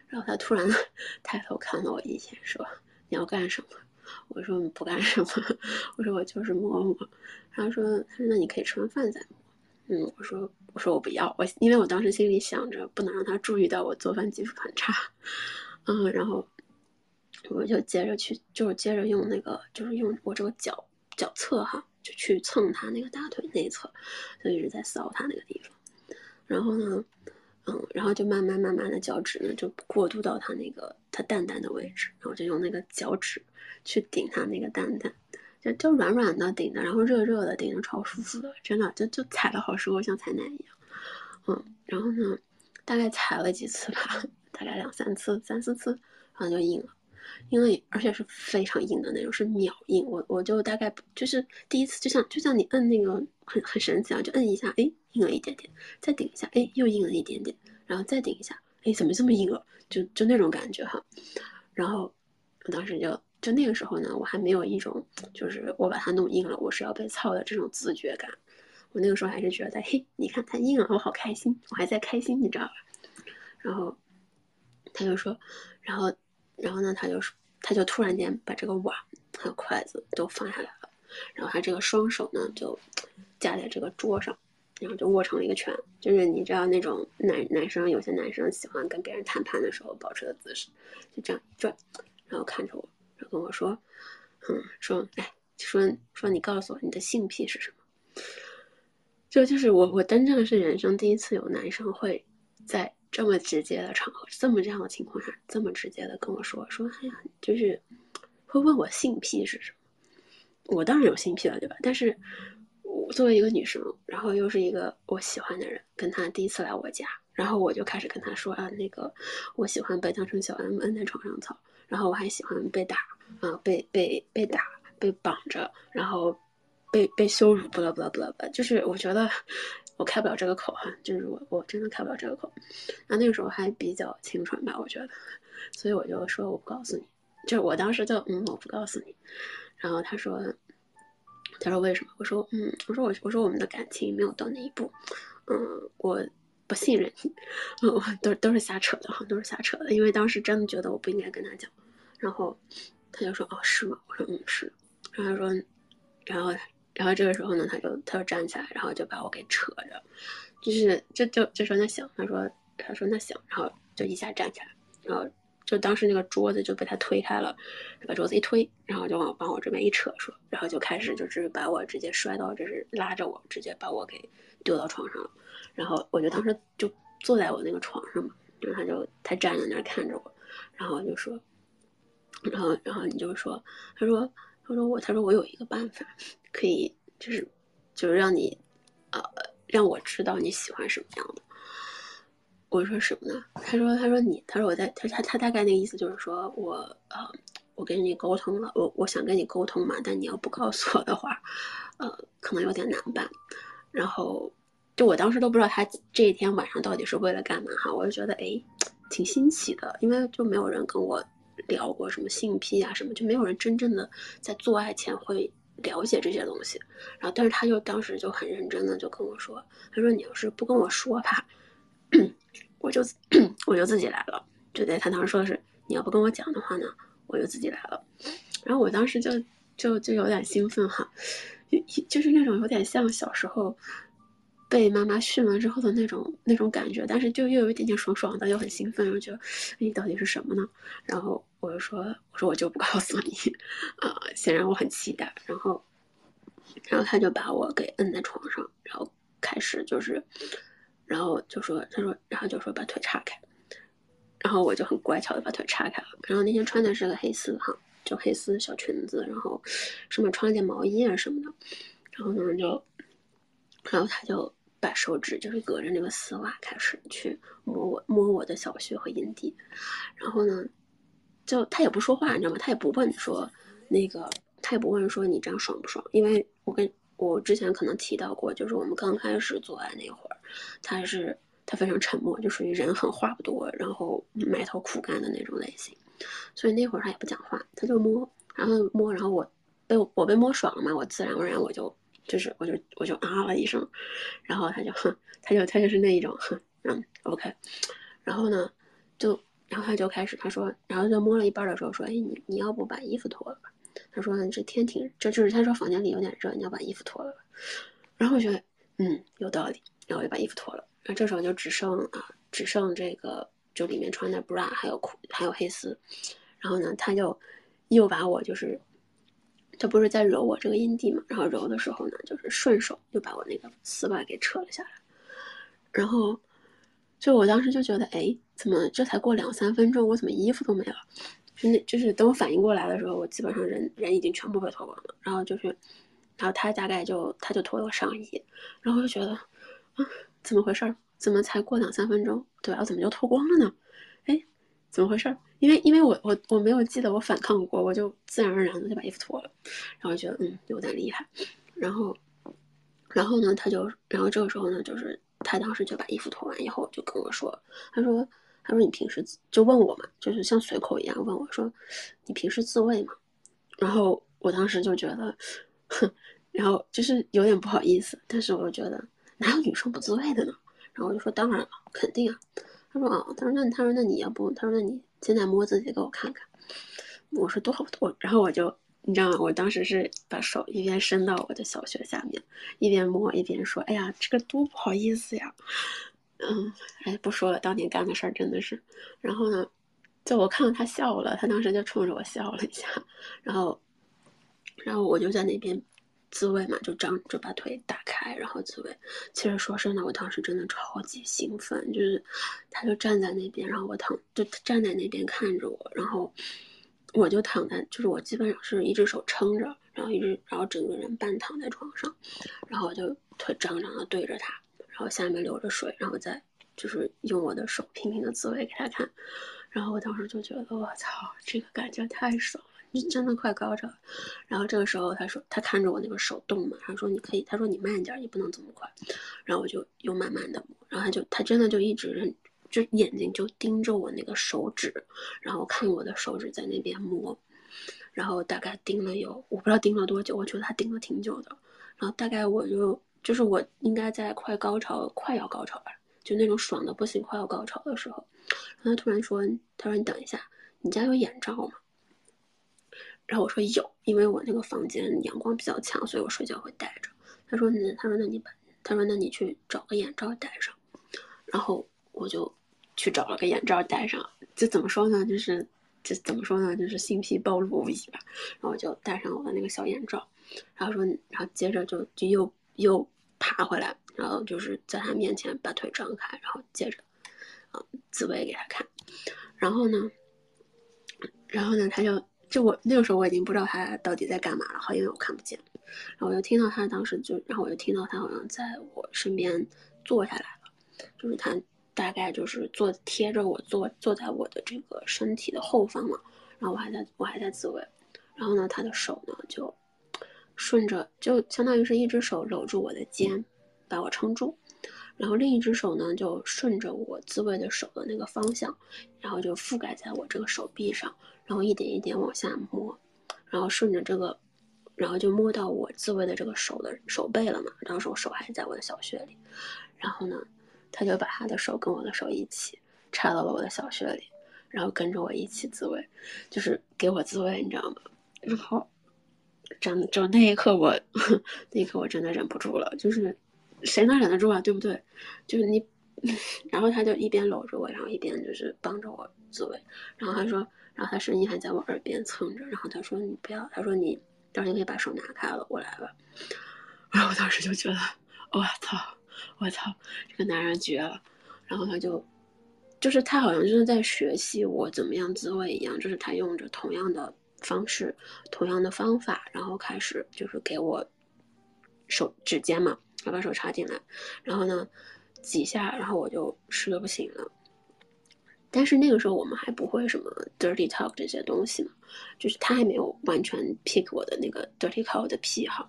然后他突然 抬头看了我一眼，说：“你要干什么？”我说：“不干什么。”我说：“我就是摸摸。”他说：“他说那你可以吃完饭再摸。”嗯，我说：“我说我不要，我因为我当时心里想着不能让他注意到我做饭技术很差。”嗯，然后。我就接着去，就是接着用那个，就是用我这个脚脚侧哈，就去蹭他那个大腿内侧，就一直在搔他那个地方。然后呢，嗯，然后就慢慢慢慢的脚趾呢就过渡到他那个他蛋蛋的位置，然后就用那个脚趾去顶他那个蛋蛋，就就软软的顶的，然后热热的顶着超舒服的，真的就就踩的好舒服，像踩奶一样。嗯，然后呢，大概踩了几次吧，大概两三次、三四次，然后就硬了。因为而且是非常硬的那种，是秒硬。我我就大概就是第一次，就像就像你摁那个很很神奇啊，就摁一下，哎，硬了一点点，再顶一下，哎，又硬了一点点，然后再顶一下，哎，怎么这么硬了？就就那种感觉哈。然后我当时就就那个时候呢，我还没有一种就是我把它弄硬了，我是要被操的这种自觉感。我那个时候还是觉得，嘿，你看它硬了，我好开心，我还在开心，你知道吧？然后。他就说，然后，然后呢，他就，他就突然间把这个碗还有筷子都放下来了，然后他这个双手呢就架在这个桌上，然后就握成了一个拳，就是你知道那种男男生有些男生喜欢跟别人谈判的时候保持的姿势，就这样转，然后看着我，然后跟我说，嗯，说，哎，说说你告诉我你的性癖是什么？就就是我我真正是人生第一次有男生会在这么直接的场合，这么这样的情况下，这么直接的跟我说说，哎呀，就是会问我性癖是什么？我当然有性癖了，对吧？但是我作为一个女生，然后又是一个我喜欢的人，跟他第一次来我家，然后我就开始跟他说啊，那个我喜欢被当成小 M 摁在床上操，然后我还喜欢被打啊，被被被打，被绑着，然后。被被羞辱，不啦不啦不啦吧，就是我觉得我开不了这个口哈，就是我我真的开不了这个口。然后那个时候还比较清纯吧，我觉得，所以我就说我不告诉你，就是我当时就嗯我不告诉你。然后他说他说为什么？我说嗯我说我我说我们的感情没有到那一步，嗯我不信任你，嗯都都是瞎扯的哈，都是瞎扯的，因为当时真的觉得我不应该跟他讲。然后他就说哦是吗？我说嗯是。然后他说然后。然后这个时候呢，他就他就站起来，然后就把我给扯着，就是就就就说那行，他说他说那行，然后就一下站起来，然后就当时那个桌子就被他推开了，把桌子一推，然后就往往我这边一扯，说，然后就开始就是把我直接摔到，就是拉着我直接把我给丢到床上了，然后我就当时就坐在我那个床上嘛，然后他就他站在那儿看着我，然后就说，然后然后你就说，他说。他说我，他说我有一个办法，可以就是，就是让你，呃，让我知道你喜欢什么样的。我说什么呢？他说，他说你，他说我在，他他他大概那个意思就是说我，呃，我跟你沟通了，我我想跟你沟通嘛，但你要不告诉我的话，呃，可能有点难办。然后，就我当时都不知道他这一天晚上到底是为了干嘛哈，我就觉得哎，挺新奇的，因为就没有人跟我。聊过什么性癖啊什么，就没有人真正的在做爱前会了解这些东西。然后，但是他就当时就很认真的就跟我说：“他说你要是不跟我说吧，我就 我就自己来了。”就对他当时说的是：“你要不跟我讲的话呢，我就自己来了。”然后我当时就就就有点兴奋哈，就是那种有点像小时候。被妈妈训完之后的那种那种感觉，但是就又有一点点爽爽的，又很兴奋，然后就，你到底是什么呢？然后我就说，我说我就不告诉你，啊，显然我很期待。然后，然后他就把我给摁在床上，然后开始就是，然后就说，他说，然后就说把腿岔开，然后我就很乖巧的把腿岔开了。然后那天穿的是个黑丝哈，就黑丝小裙子，然后上面穿了件毛衣啊什么的，然后呢就，然后他就。把手指就是隔着那个丝袜开始去摸我摸我的小穴和阴蒂，然后呢，就他也不说话，你知道吗？他也不问说那个，他也不问说你这样爽不爽？因为我跟我之前可能提到过，就是我们刚开始做爱那会儿，他是他非常沉默，就属于人狠话不多，然后埋头苦干的那种类型，所以那会儿他也不讲话，他就摸，然后摸，然后我被我被摸爽了嘛，我自然而然我就。就是我就我就啊了一声，然后他就哼，他就他就是那一种哼，嗯，OK，然后呢，就然后他就开始他说，然后就摸了一半的时候说，哎，你你要不把衣服脱了吧？他说这天挺，这就是他说房间里有点热，你要把衣服脱了吧？然后我觉得嗯有道理，然后我就把衣服脱了，然后这时候就只剩啊只剩这个就里面穿的 bra 还有裤还有黑丝，然后呢他就又把我就是。他不是在揉我这个阴蒂嘛，然后揉的时候呢，就是顺手就把我那个丝袜给扯了下来，然后就我当时就觉得，哎，怎么这才过两三分钟，我怎么衣服都没了？就那就是等我反应过来的时候，我基本上人人已经全部被脱光了。然后就是，然后他大概就他就脱了上衣，然后就觉得，啊，怎么回事？怎么才过两三分钟，对吧？怎么就脱光了呢？哎，怎么回事？因为因为我我我没有记得我反抗过，我就自然而然的就把衣服脱了，然后觉得嗯有点厉害，然后，然后呢他就然后这个时候呢就是他当时就把衣服脱完以后就跟我说，他说他说你平时就问我嘛，就是像随口一样问我说你平时自慰吗？然后我当时就觉得，哼，然后就是有点不好意思，但是我又觉得哪有女生不自慰的呢？然后我就说当然了，肯定啊。他说哦，他说那他说那你要不，他说那你现在摸自己给我看看。我说多好多，然后我就你知道吗？我当时是把手一边伸到我的小穴下面，一边摸一边说：“哎呀，这个多不好意思呀。”嗯，哎，不说了，当年干的事儿真的是。然后呢，就我看到他笑了，他当时就冲着我笑了一下，然后，然后我就在那边自慰嘛，就张就把腿打开，然后自慰。其实说真的，我当时真的超级兴奋，就是他就站在那边，然后我躺就站在那边看着我，然后。我就躺在，就是我基本上是一只手撑着，然后一只，然后整个人半躺在床上，然后我就腿张张的对着他，然后下面流着水，然后再就是用我的手拼命的自慰给他看，然后我当时就觉得我操，这个感觉太爽，真的快高潮。然后这个时候他说他看着我那个手动嘛，他说你可以，他说你慢一点，也不能这么快。然后我就又慢慢的摸，然后他就他真的就一直。就眼睛就盯着我那个手指，然后看我的手指在那边摸，然后大概盯了有我不知道盯了多久，我觉得他盯了挺久的。然后大概我就就是我应该在快高潮快要高潮吧，就那种爽的不行快要高潮的时候，然后他突然说：“他说你等一下，你家有眼罩吗？”然后我说有，因为我那个房间阳光比较强，所以我睡觉会戴着。他说：“那他说那你把他说那你去找个眼罩戴上。”然后我就。去找了个眼罩戴上，这怎么说呢？就是这怎么说呢？就是性癖暴露无遗吧。然后我就戴上我的那个小眼罩，然后说，然后接着就就又又爬回来，然后就是在他面前把腿张开，然后接着啊自慰给他看。然后呢，然后呢，他就就我那个时候我已经不知道他到底在干嘛了，好，因为我看不见。然后我就听到他当时就，然后我就听到他好像在我身边坐下来了，就是他。大概就是坐贴着我坐坐在我的这个身体的后方嘛，然后我还在我还在自慰，然后呢，他的手呢就顺着就相当于是一只手搂住我的肩，把我撑住，然后另一只手呢就顺着我自慰的手的那个方向，然后就覆盖在我这个手臂上，然后一点一点往下摸，然后顺着这个，然后就摸到我自慰的这个手的手背了嘛，当时我手还在我的小穴里，然后呢。他就把他的手跟我的手一起插到了我的小穴里，然后跟着我一起自慰，就是给我自慰，你知道吗？然后，真就那一刻我，那一刻我真的忍不住了，就是谁能忍得住啊？对不对？就是你，然后他就一边搂着我，然后一边就是帮着我自慰，然后他说，然后他声音还在我耳边蹭着，然后他说你不要，他说你到时候你可以把手拿开了，我来吧。然后我当时就觉得，我操！我操，这个男人绝了！然后他就，就是他好像就是在学习我怎么样自慰一样，就是他用着同样的方式、同样的方法，然后开始就是给我手指尖嘛，要把手插进来，然后呢几下，然后我就湿的不行了。但是那个时候我们还不会什么 dirty talk 这些东西嘛，就是他还没有完全 pick 我的那个 dirty talk 的癖好，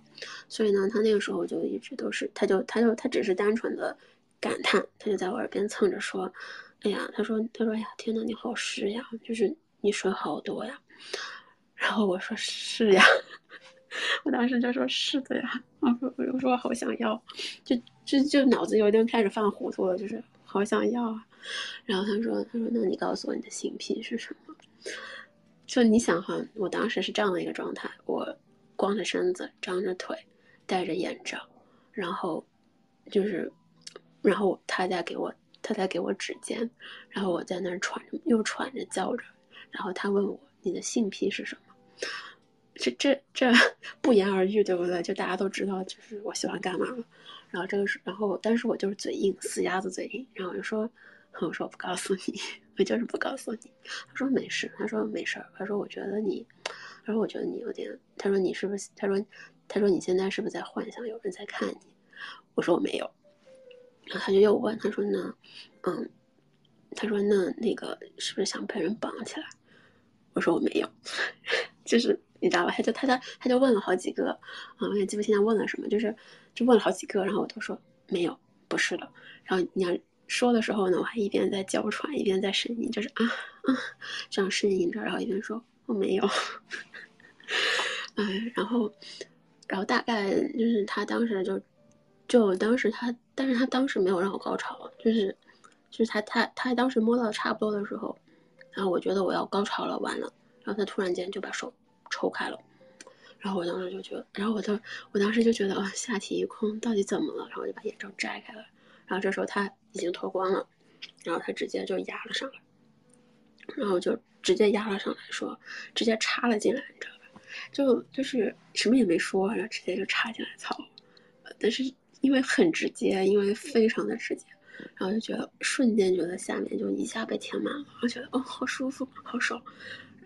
所以呢，他那个时候就一直都是，他就他就他只是单纯的感叹，他就在我耳边蹭着说，哎呀，他说他说哎呀，天呐，你好湿呀，就是你水好多呀，然后我说是呀，我当时就说是的呀，我说我说我好想要，就就就脑子有点开始犯糊涂了，就是好想要啊。然后他说：“他说，那你告诉我你的性癖是什么？就你想哈，我当时是这样的一个状态，我光着身子，张着腿，戴着眼罩，然后就是，然后他在给我，他在给我指尖，然后我在那儿喘，又喘着叫着，然后他问我你的性癖是什么？这这这不言而喻，对不对？就大家都知道，就是我喜欢干嘛了。然后这个是，然后但是我就是嘴硬，死鸭子嘴硬，然后我就说。”我说我不告诉你，我就是不告诉你。他说没事，他说没事。他说我觉得你，他说我觉得你有点。他说你是不是？他说他说你现在是不是在幻想有人在看你？我说我没有。然后他就又问，他说那，嗯，他说那那个是不是想被人绑起来？我说我没有，就是你知道吧？他就他他他就问了好几个，啊，我也记不清他问了什么，就是就问了好几个，然后我都说没有，不是的。然后你要。说的时候呢，我还一边在娇喘，一边在呻吟，就是啊啊这样呻吟着，然后一边说我没有，哎，然后，然后大概就是他当时就，就当时他，但是他当时没有让我高潮，就是，就是他他他当时摸到差不多的时候，然后我觉得我要高潮了，完了，然后他突然间就把手抽开了，然后我当时就觉得，然后我就我当时就觉得啊，下体一空，到底怎么了？然后我就把眼罩摘开了，然后这时候他已经脱光了，然后他直接就压了上来，然后就直接压了上来，说直接插了进来，你知道吧？就就是什么也没说，然后直接就插进来操，但是因为很直接，因为非常的直接。然后就觉得瞬间觉得下面就一下被填满了，我觉得哦好舒服好爽，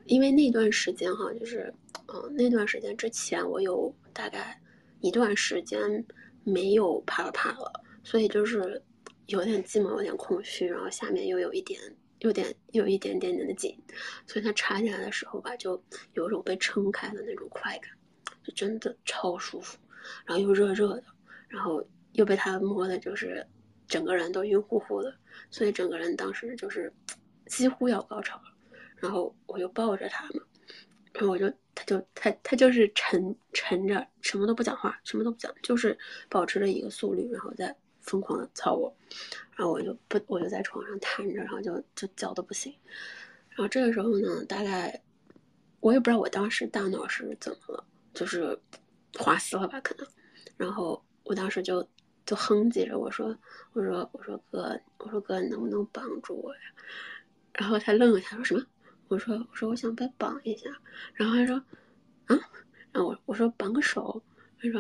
因为那段时间哈就是，嗯那段时间之前我有大概一段时间没有啪啪啪了，所以就是有点寂寞有点空虚，然后下面又有一点有点有一点点点的紧，所以它插进来的时候吧就有一种被撑开的那种快感，就真的超舒服，然后又热热的，然后又被它摸的就是。整个人都晕乎乎的，所以整个人当时就是几乎要高潮了。然后我就抱着他嘛，然后我就他就他他就是沉沉着，什么都不讲话，什么都不讲，就是保持着一个速率，然后再疯狂的操我。然后我就不我就在床上瘫着，然后就就叫的不行。然后这个时候呢，大概我也不知道我当时大脑是怎么了，就是滑丝了吧可能。然后我当时就。就哼唧着我说：“我说我说哥，我说哥，你能不能帮助我呀？”然后他愣了一下，说什么？我说我说我想被绑一下。然后他说：“啊？”然后我我说绑个手。他说：“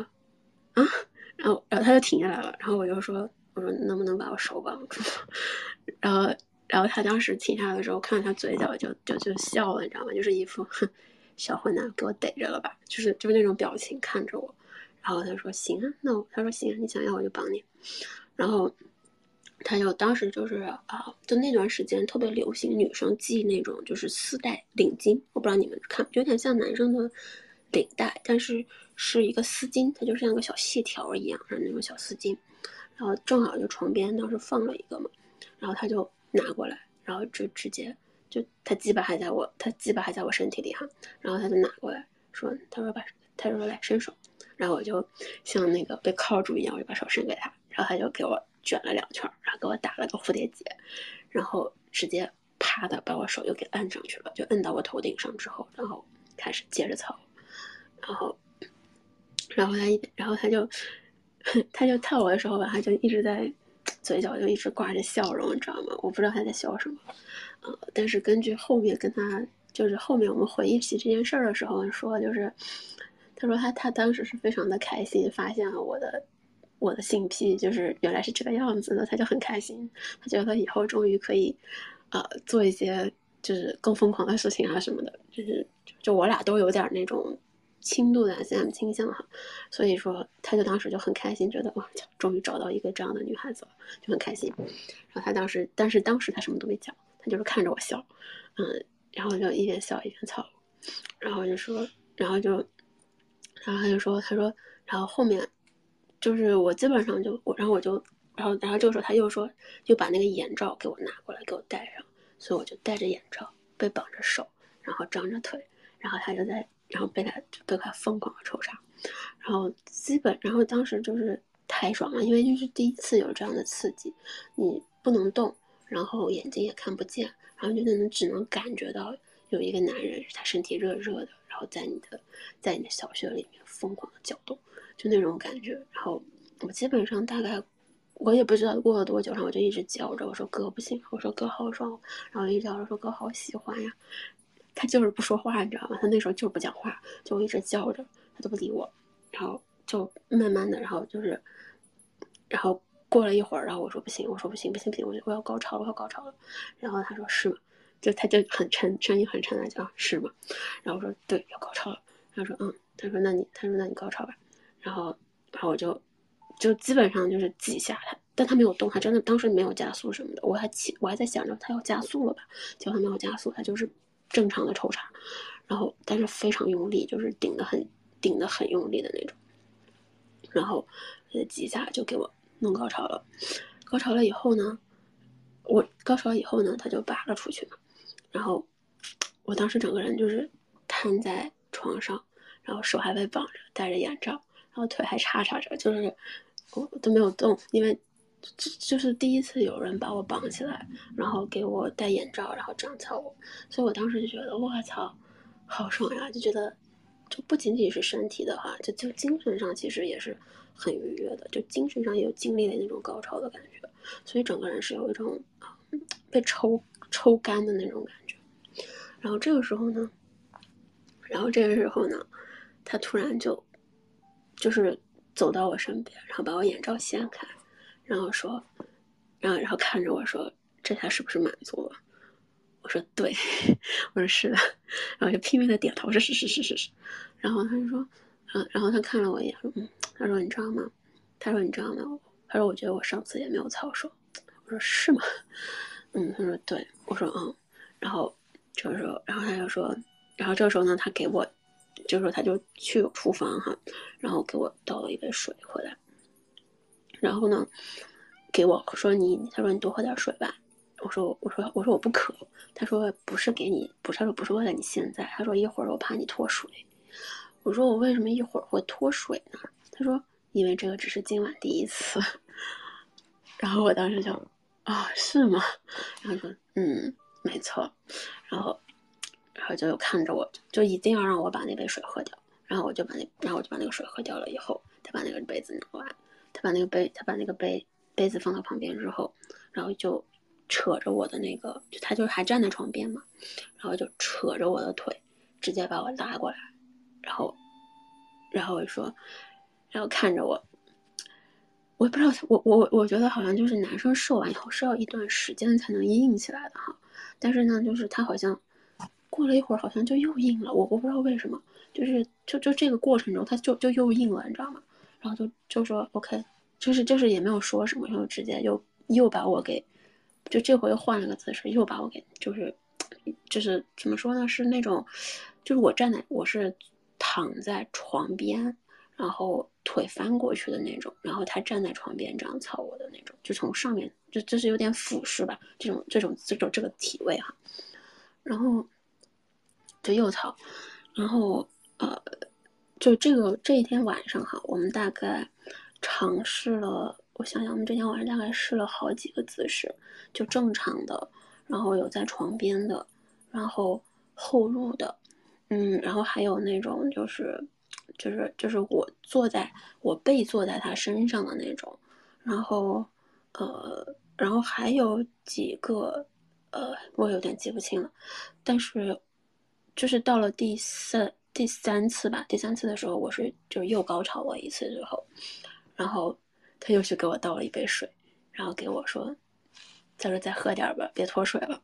啊？”然后然后他就停下来了。然后我就说：“我说能不能把我手绑住？” 然后然后他当时停下来的时候，看到他嘴角就就就笑了，你知道吗？就是一副，小混蛋给我逮着了吧？就是就是那种表情看着我。然后他说行啊，那他说行啊，你想要我就帮你。然后他就当时就是啊，就那段时间特别流行女生系那种就是丝带领巾，我不知道你们看，有点像男生的领带，但是是一个丝巾，它就像个小细条一样的那种小丝巾。然后正好就床边当时放了一个嘛，然后他就拿过来，然后就直接就他鸡巴还在我，他鸡巴还在我身体里哈，然后他就拿过来说，他说把，他说来伸手。然后我就像那个被铐住一样，我就把手伸给他，然后他就给我卷了两圈，然后给我打了个蝴蝶结，然后直接啪的把我手又给摁上去了，就摁到我头顶上之后，然后开始接着操，然后，然后他一，然后他就，他就套我的时候吧，他就一直在嘴角就一直挂着笑容，你知道吗？我不知道他在笑什么，呃，但是根据后面跟他就是后面我们回忆起这件事儿的时候说，就是。他说他他当时是非常的开心，发现了我的我的性癖就是原来是这个样子的，他就很开心，他觉得以后终于可以，呃，做一些就是更疯狂的事情啊什么的，就是就我俩都有点那种轻度的 SM 倾向哈，所以说他就当时就很开心，觉得哇，终于找到一个这样的女孩子了，就很开心。然后他当时，但是当时他什么都没讲，他就是看着我笑，嗯，然后就一边笑一边操，然后就说，然后就。然后他就说：“他说，然后后面，就是我基本上就我，然后我就，然后然后这个时候他又说，就把那个眼罩给我拿过来给我戴上，所以我就戴着眼罩，被绑着手，然后张着腿，然后他就在，然后被他被他疯狂的抽插，然后基本，然后当时就是太爽了，因为就是第一次有这样的刺激，你不能动，然后眼睛也看不见，然后就能只能感觉到有一个男人，他身体热热的。”然后在你的，在你的小穴里面疯狂的搅动，就那种感觉。然后我基本上大概，我也不知道过了多久，然后我就一直叫着，我说哥不行，我说哥好爽，然后一直叫着说哥好喜欢呀。他就是不说话，你知道吗？他那时候就是不讲话，就一直叫着，他都不理我。然后就慢慢的，然后就是，然后过了一会儿，然后我说不行，我说不行不行不行，我我要高潮了，我要高潮了。然后他说是吗？就他就很沉，声音很沉的讲是吗？然后我说对，要高潮了。他说嗯，他说那你，他说那你高潮吧。然后，然后我就，就基本上就是几下他，但他没有动，他真的当时没有加速什么的。我还起，我还在想着他要加速了吧，结果他没有加速，他就是正常的抽插，然后但是非常用力，就是顶的很顶的很用力的那种。然后，呃，几下就给我弄高潮了。高潮了以后呢，我高潮以后呢，他就拔了出去嘛。然后，我当时整个人就是瘫在床上，然后手还被绑着，戴着眼罩，然后腿还叉叉着，就是我都没有动，因为这就是第一次有人把我绑起来，然后给我戴眼罩，然后这样操我，所以我当时就觉得我操，好爽呀！就觉得，就不仅仅是身体的话，就就精神上其实也是很愉悦的，就精神上也有经历了那种高潮的感觉，所以整个人是有一种被抽抽干的那种感觉。然后这个时候呢，然后这个时候呢，他突然就就是走到我身边，然后把我眼罩掀开。然后说，然后然后看着我说：“这下是不是满足了？”我说：“对。”我说：“是的。”然后就拼命的点头，说：“是是是是是。”然后他就说：“嗯。”然后他看了我一眼，说：“嗯。”他说：“你知道吗？”他说：“你知道吗？”他说：“我觉得我上次也没有操手。”我说：“是吗？”嗯，他说：“对。”我说：“嗯。”然后这个时候，然后他就说：“然后这个时候呢，他给我，这个时候他就去厨房哈，然后给我倒了一杯水回来。”然后呢，给我说你，他说你多喝点水吧。我说我说我说我不渴。他说不是给你，不是他说不是为了你现在。他说一会儿我怕你脱水。我说我为什么一会儿会脱水呢？他说因为这个只是今晚第一次。然后我当时就啊是吗？然后说嗯没错。然后然后就看着我就一定要让我把那杯水喝掉。然后我就把那然后我就把那个水喝掉了以后，他把那个杯子拿完。他把那个杯，他把那个杯杯子放到旁边之后，然后就扯着我的那个，就他就还站在床边嘛，然后就扯着我的腿，直接把我拉过来，然后，然后说，然后看着我，我也不知道，我我我觉得好像就是男生射完以后是要一段时间才能硬起来的哈，但是呢，就是他好像过了一会儿，好像就又硬了，我我不知道为什么，就是就就这个过程中，他就就又硬了，你知道吗？然后就就说 OK，就是就是也没有说什么，然后直接又又把我给，就这回又换了个姿势，又把我给就是就是怎么说呢？是那种，就是我站在我是躺在床边，然后腿翻过去的那种，然后他站在床边这样操我的那种，就从上面就就是有点俯视吧，这种这种这种这个体位哈，然后就又操，然后呃。就这个这一天晚上哈，我们大概尝试了，我想想，我们这天晚上大概试了好几个姿势，就正常的，然后有在床边的，然后后入的，嗯，然后还有那种就是就是就是我坐在我背坐在他身上的那种，然后呃，然后还有几个呃，我有点记不清了，但是就是到了第四。第三次吧，第三次的时候，我是就又高潮了一次之后，然后他又去给我倒了一杯水，然后给我说：“他说再喝点吧，别脱水了。”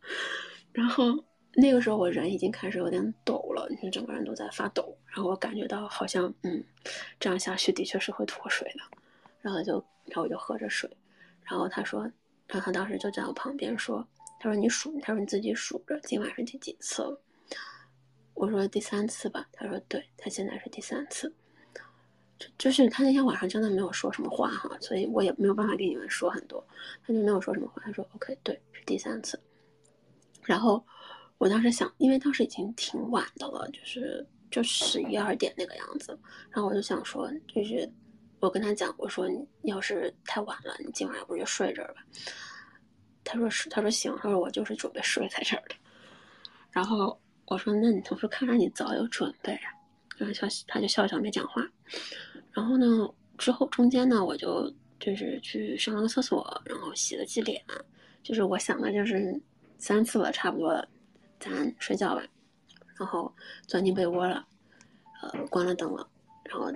然后那个时候我人已经开始有点抖了，你看整个人都在发抖，然后我感觉到好像嗯，这样下去的确是会脱水的，然后就然后我就喝着水，然后他说，然后他当时就在我旁边说：“他说你数，他说你自己数着，今晚是第几次了。”我说第三次吧，他说对，他现在是第三次，就就是他那天晚上真的没有说什么话哈，所以我也没有办法跟你们说很多，他就没有说什么话，他说 OK，对，是第三次。然后我当时想，因为当时已经挺晚的了，就是就十一二点那个样子，然后我就想说，就是我跟他讲，我说你要是太晚了，你今晚要不就睡这儿吧。他说是，他说行，他说我就是准备睡在这儿的，然后。我说：“那你同事看来你早有准备啊。”然后笑，他就笑笑没讲话。然后呢，之后中间呢，我就就是去上了个厕所，然后洗了洗脸。就是我想的就是三次了，差不多了，咱睡觉吧。然后钻进被窝了，呃，关了灯了，然后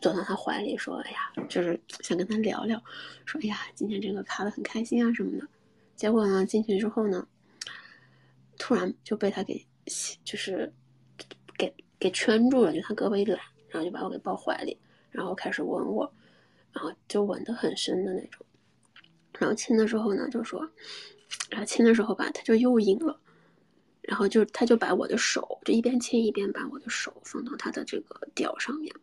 坐到他怀里说：“哎呀，就是想跟他聊聊，说哎呀，今天这个卡的很开心啊什么的。”结果呢，进去之后呢，突然就被他给。就是给给圈住了，就他胳膊一揽，然后就把我给抱怀里，然后开始吻我，然后就吻得很深的那种。然后亲的时候呢，就说，然后亲的时候吧，他就又硬了，然后就他就把我的手就一边亲一边把我的手放到他的这个屌上面，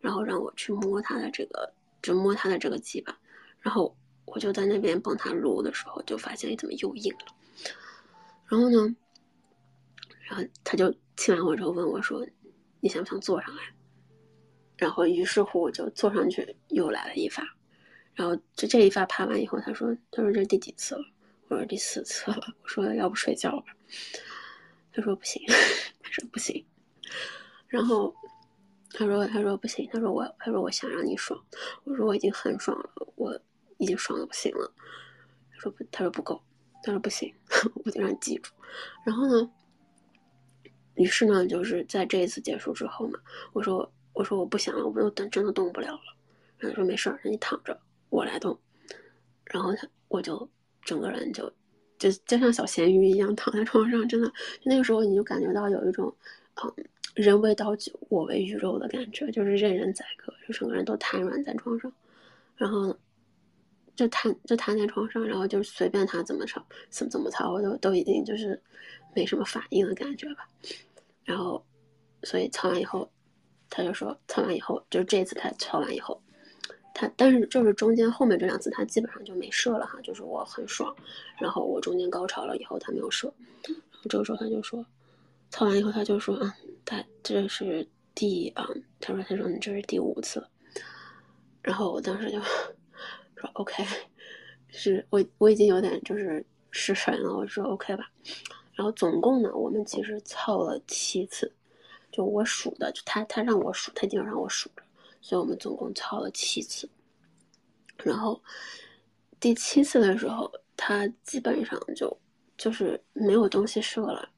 然后让我去摸他的这个，就摸他的这个鸡巴，然后我就在那边帮他撸的时候，就发现怎么又硬了，然后呢？然后他就亲完我之后问我说：“你想不想坐上来？”然后于是乎我就坐上去，又来了一发，然后这这一发拍完以后，他说他说这是第几次了？我说第四次了。我说要不睡觉吧？他说不行，他说不行。然后他说他说不行，他说我他说我想让你爽。我说我已经很爽了，我已经爽的不行了。他说不，他说不够，他说不行，我得让你记住。然后呢？于是呢，就是在这一次结束之后嘛，我说我说我不想了，我又等真的动不了了。然后说没事儿，你躺着，我来动。然后他我就整个人就就就像小咸鱼一样躺在床上，真的，那个时候你就感觉到有一种嗯人为刀俎，我为鱼肉的感觉，就是任人宰割，就整个人都瘫软在床上，然后就瘫就瘫在床上，然后就随便他怎么操怎么怎么操，我都都已经就是没什么反应的感觉吧。然后，所以操完以后，他就说操完以后，就这次他操完以后，他但是就是中间后面这两次他基本上就没射了哈，就是我很爽，然后我中间高潮了以后他没有射，然后这个时候他就说，操完以后他就说啊，他这是第啊，他说他说你这是第五次，然后我当时就 OK，是我我已经有点就是失神了，我说 OK 吧。然后总共呢，我们其实操了七次，就我数的，就他他让我数，他一定要让我数着，所以我们总共操了七次。然后第七次的时候，他基本上就就是没有东西射了，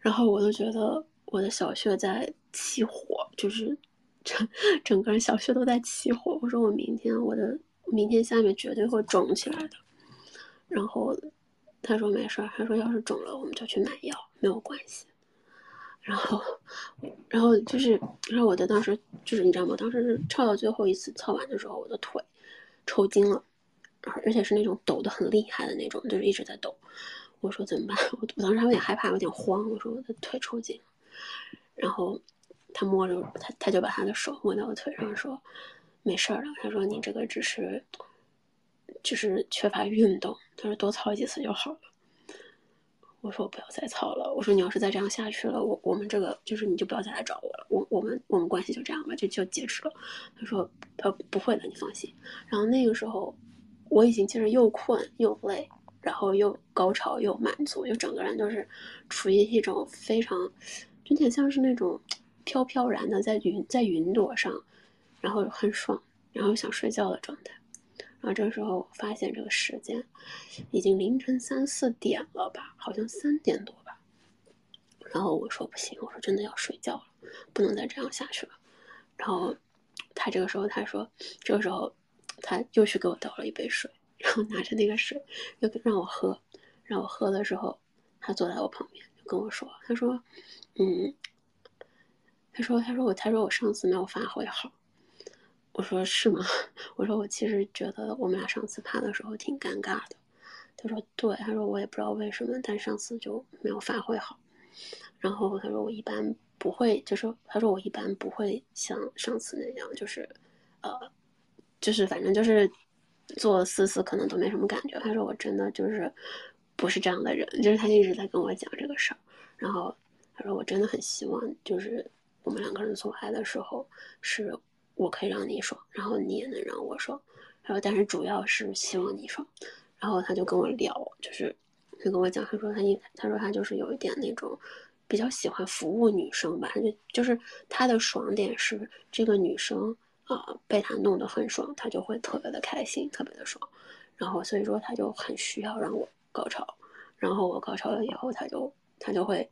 然后我就觉得我的小穴在起火，就是 整整个人小穴都在起火。我说我明天我的明天下面绝对会肿起来的，然后。他说没事儿，他说要是肿了，我们就去买药，没有关系。然后，然后就是，然后我的当时就是你知道吗？当时是操到最后一次测完的时候，我的腿抽筋了，而且是那种抖得很厉害的那种，就是一直在抖。我说怎么办？我我当时还有点害怕，有点慌。我说我的腿抽筋。然后他摸着他，他就把他的手摸到我腿上，说没事儿了。他说你这个只是。就是缺乏运动，他说多操几次就好了。我说我不要再操了。我说你要是再这样下去了，我我们这个就是你就不要再来找我了。我我们我们关系就这样吧，就就截止了。他说他不会的，你放心。然后那个时候我已经其实又困又累，然后又高潮又满足，就整个人就是处于一种非常有点像是那种飘飘然的在云在云朵上，然后很爽，然后想睡觉的状态。然后这时候我发现这个时间已经凌晨三四点了吧，好像三点多吧。然后我说不行，我说真的要睡觉了，不能再这样下去了。然后他这个时候他说，这个时候他又去给我倒了一杯水，然后拿着那个水又让我喝。让我喝的时候，他坐在我旁边就跟我说，他说，嗯，他说他说我他说我上次没有发挥好。我说是吗？我说我其实觉得我们俩上次拍的时候挺尴尬的。他说对，他说我也不知道为什么，但上次就没有发挥好。然后他说我一般不会，就是他说我一般不会像上次那样，就是呃，就是反正就是做四次可能都没什么感觉。他说我真的就是不是这样的人，就是他一直在跟我讲这个事儿。然后他说我真的很希望，就是我们两个人做爱的时候是。我可以让你爽，然后你也能让我爽，然后但是主要是希望你爽。然后他就跟我聊，就是就跟我讲，他说他一他说他就是有一点那种比较喜欢服务女生吧，就就是他的爽点是这个女生啊被他弄得很爽，他就会特别的开心，特别的爽。然后所以说他就很需要让我高潮，然后我高潮了以后，他就他就会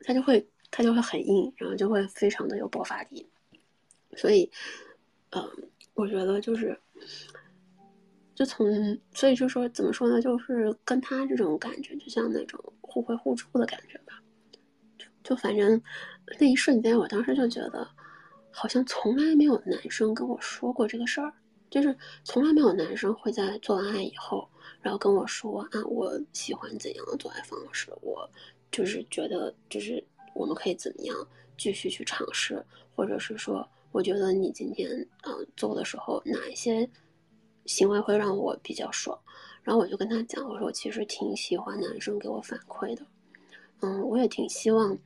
他就会他就会很硬，然后就会非常的有爆发力。所以，嗯，我觉得就是，就从所以就说怎么说呢，就是跟他这种感觉，就像那种互惠互助的感觉吧。就就反正那一瞬间，我当时就觉得，好像从来没有男生跟我说过这个事儿，就是从来没有男生会在做完爱以后，然后跟我说啊，我喜欢怎样的做爱方式，我就是觉得就是我们可以怎么样继续去尝试，或者是说。我觉得你今天嗯做的时候哪一些行为会让我比较爽，然后我就跟他讲，我说我其实挺喜欢男生给我反馈的，嗯，我也挺希望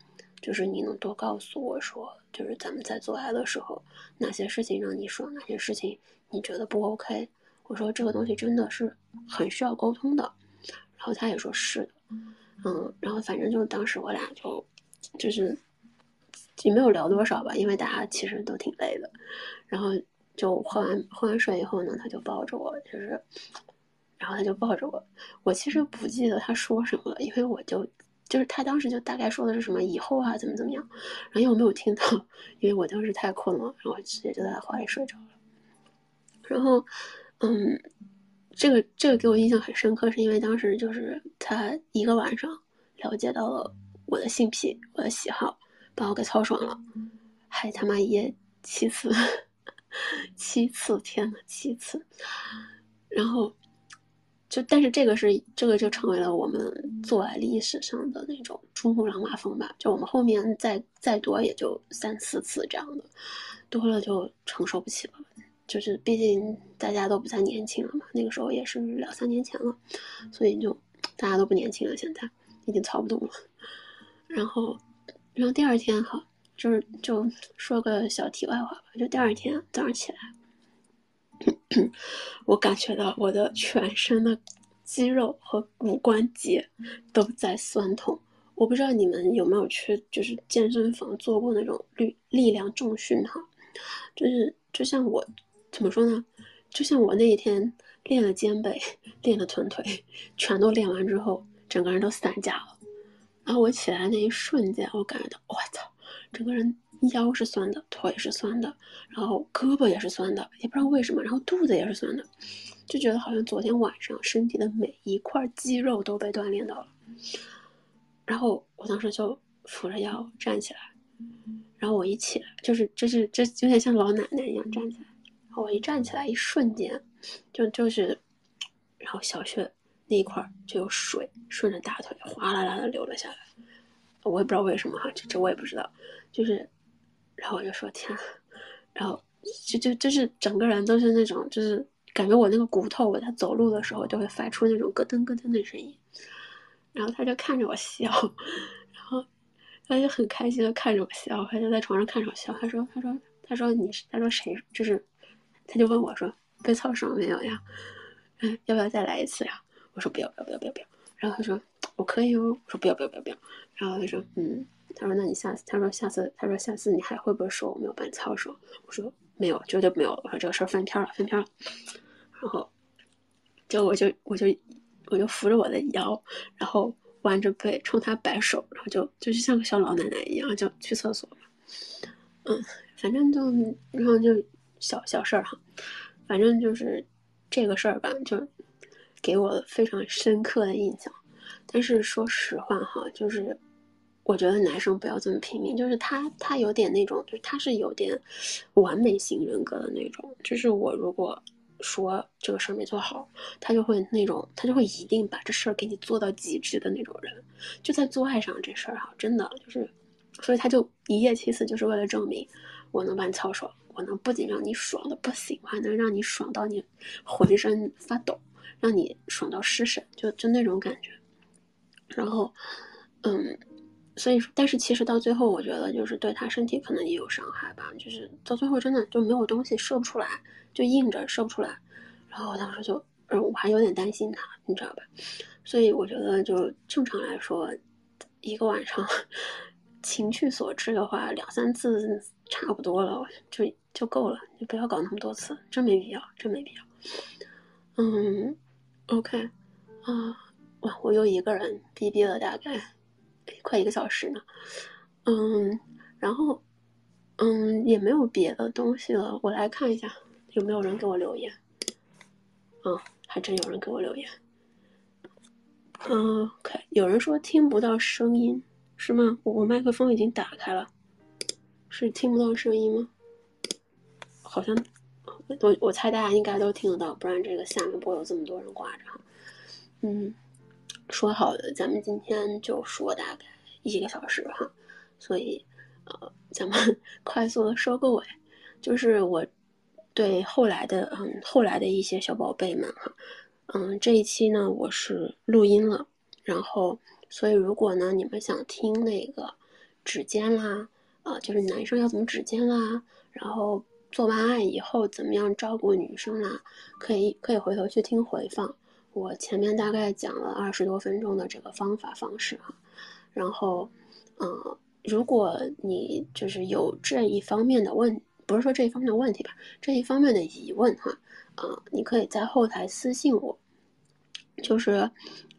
就是你能多告诉我说，就是咱们在做爱的时候哪些事情让你爽，哪些事情你觉得不 OK，我说这个东西真的是很需要沟通的，然后他也说是的，嗯，然后反正就当时我俩就就是也没有聊多少吧，因为大家其实都挺累的，然后就喝完喝完水以后呢，他就抱着我，就是，然后他就抱着我，我其实不记得他说什么了，因为我就。就是他当时就大概说的是什么以后啊怎么怎么样，然后因为我没有听到，因为我当时太困了，然后直接就在怀里睡着了。然后，嗯，这个这个给我印象很深刻，是因为当时就是他一个晚上了解到了我的性癖、我的喜好，把我给操爽了，还他妈一夜七次，七次，天呐，七次，然后。就但是这个是这个就成为了我们做爱历史上的那种珠穆朗玛峰吧。就我们后面再再多也就三四次这样的，多了就承受不起了。就是毕竟大家都不再年轻了嘛，那个时候也是两三年前了，所以就大家都不年轻了，现在已经操不动了。然后，然后第二天哈，就是就说个小题外话吧，就第二天早上起来。我感觉到我的全身的肌肉和骨关节都在酸痛。我不知道你们有没有去就是健身房做过那种力力量重训哈，就是就像我怎么说呢？就像我那一天练了肩背，练了臀腿，全都练完之后，整个人都散架了。然后我起来那一瞬间，我感觉到我操，整个人。腰是酸的，腿是酸的，然后胳膊也是酸的，也不知道为什么，然后肚子也是酸的，就觉得好像昨天晚上身体的每一块肌肉都被锻炼到了。然后我当时就扶着腰站起来，然后我一起来，就是就是这有点像老奶奶一样站起来。然后我一站起来，一瞬间，就就是，然后小穴那一块就有水顺着大腿哗啦啦的流了下来。我也不知道为什么哈，这这我也不知道，就是。然后我就说天，然后就就就是整个人都是那种，就是感觉我那个骨头，我在走路的时候就会发出那种咯噔咯噔的声音。然后他就看着我笑，然后他就很开心的看着我笑，他就在床上看着我笑。他说他说他说你他说谁就是，他就问我说被操爽没有呀？要不要再来一次呀？我说不要不要不要不要不要。然后他说我可以哦。我说不要不要不要不要。然后他说嗯。他说：“那你下次，他说下次，他说下次你还会不会说我没有办操守？”我说：“没有，绝对没有。”我说：“这个事儿翻篇了，翻篇了。”然后，就我就我就我就扶着我的腰，然后弯着背冲他摆手，然后就就是像个小老奶奶一样，就去厕所嗯，反正就然后就小小事儿哈，反正就是这个事儿吧，就给我非常深刻的印象。但是说实话哈，就是。我觉得男生不要这么拼命，就是他他有点那种，就是他是有点完美型人格的那种。就是我如果说这个事儿没做好，他就会那种，他就会一定把这事儿给你做到极致的那种人。就在做爱上这事儿哈，真的就是，所以他就一夜七次，就是为了证明我能把你操爽，我能不仅让你爽的不行，还能让你爽到你浑身发抖，让你爽到失神，就就那种感觉。然后，嗯。所以说，但是其实到最后，我觉得就是对他身体可能也有伤害吧。就是到最后真的就没有东西射不出来，就硬着射不出来。然后我当时就，嗯，我还有点担心他，你知道吧？所以我觉得就正常来说，一个晚上 情趣所致的话，两三次差不多了，就就够了。你不要搞那么多次，真没必要，真没必要。嗯，OK，啊，哇，我又一个人逼逼了大概。快一个小时呢，嗯，然后，嗯，也没有别的东西了。我来看一下有没有人给我留言。嗯，还真有人给我留言。嗯，OK，有人说听不到声音，是吗？我麦克风已经打开了，是听不到声音吗？好像，我我猜大家应该都听得到，不然这个下面不会有这么多人挂着哈。嗯。说好的，咱们今天就说大概一个小时哈，所以呃，咱们 快速的收个尾，就是我对后来的嗯后来的一些小宝贝们哈，嗯这一期呢我是录音了，然后所以如果呢你们想听那个指尖啦，啊就是男生要怎么指尖啦，然后做完爱以后怎么样照顾女生啦，可以可以回头去听回放。我前面大概讲了二十多分钟的这个方法方式哈，然后，嗯，如果你就是有这一方面的问，不是说这一方面的问题吧，这一方面的疑问哈，呃，你可以在后台私信我，就是，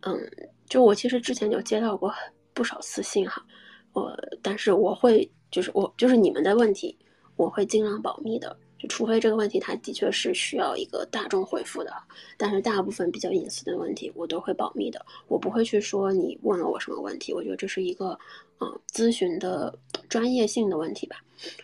嗯，就我其实之前就接到过不少私信哈，我但是我会就是我就是你们的问题，我会尽量保密的。就除非这个问题，它的确是需要一个大众回复的，但是大部分比较隐私的问题，我都会保密的。我不会去说你问了我什么问题，我觉得这是一个，嗯，咨询的专业性的问题吧。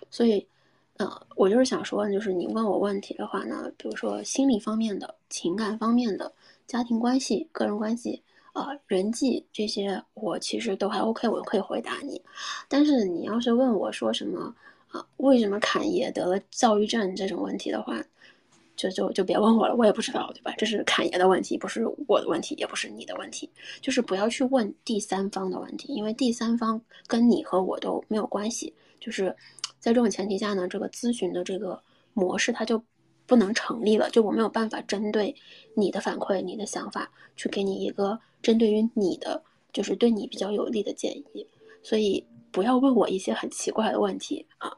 所以，呃，我就是想说，就是你问我问题的话呢，比如说心理方面的、情感方面的、家庭关系、个人关系，啊，人际这些，我其实都还 OK，我可以回答你。但是你要是问我说什么？啊，为什么侃爷得了躁郁症这种问题的话，就就就别问我了，我也不知道，对吧？这是侃爷的问题，不是我的问题，也不是你的问题。就是不要去问第三方的问题，因为第三方跟你和我都没有关系。就是在这种前提下呢，这个咨询的这个模式它就不能成立了，就我没有办法针对你的反馈、你的想法去给你一个针对于你的，就是对你比较有利的建议。所以。不要问我一些很奇怪的问题啊，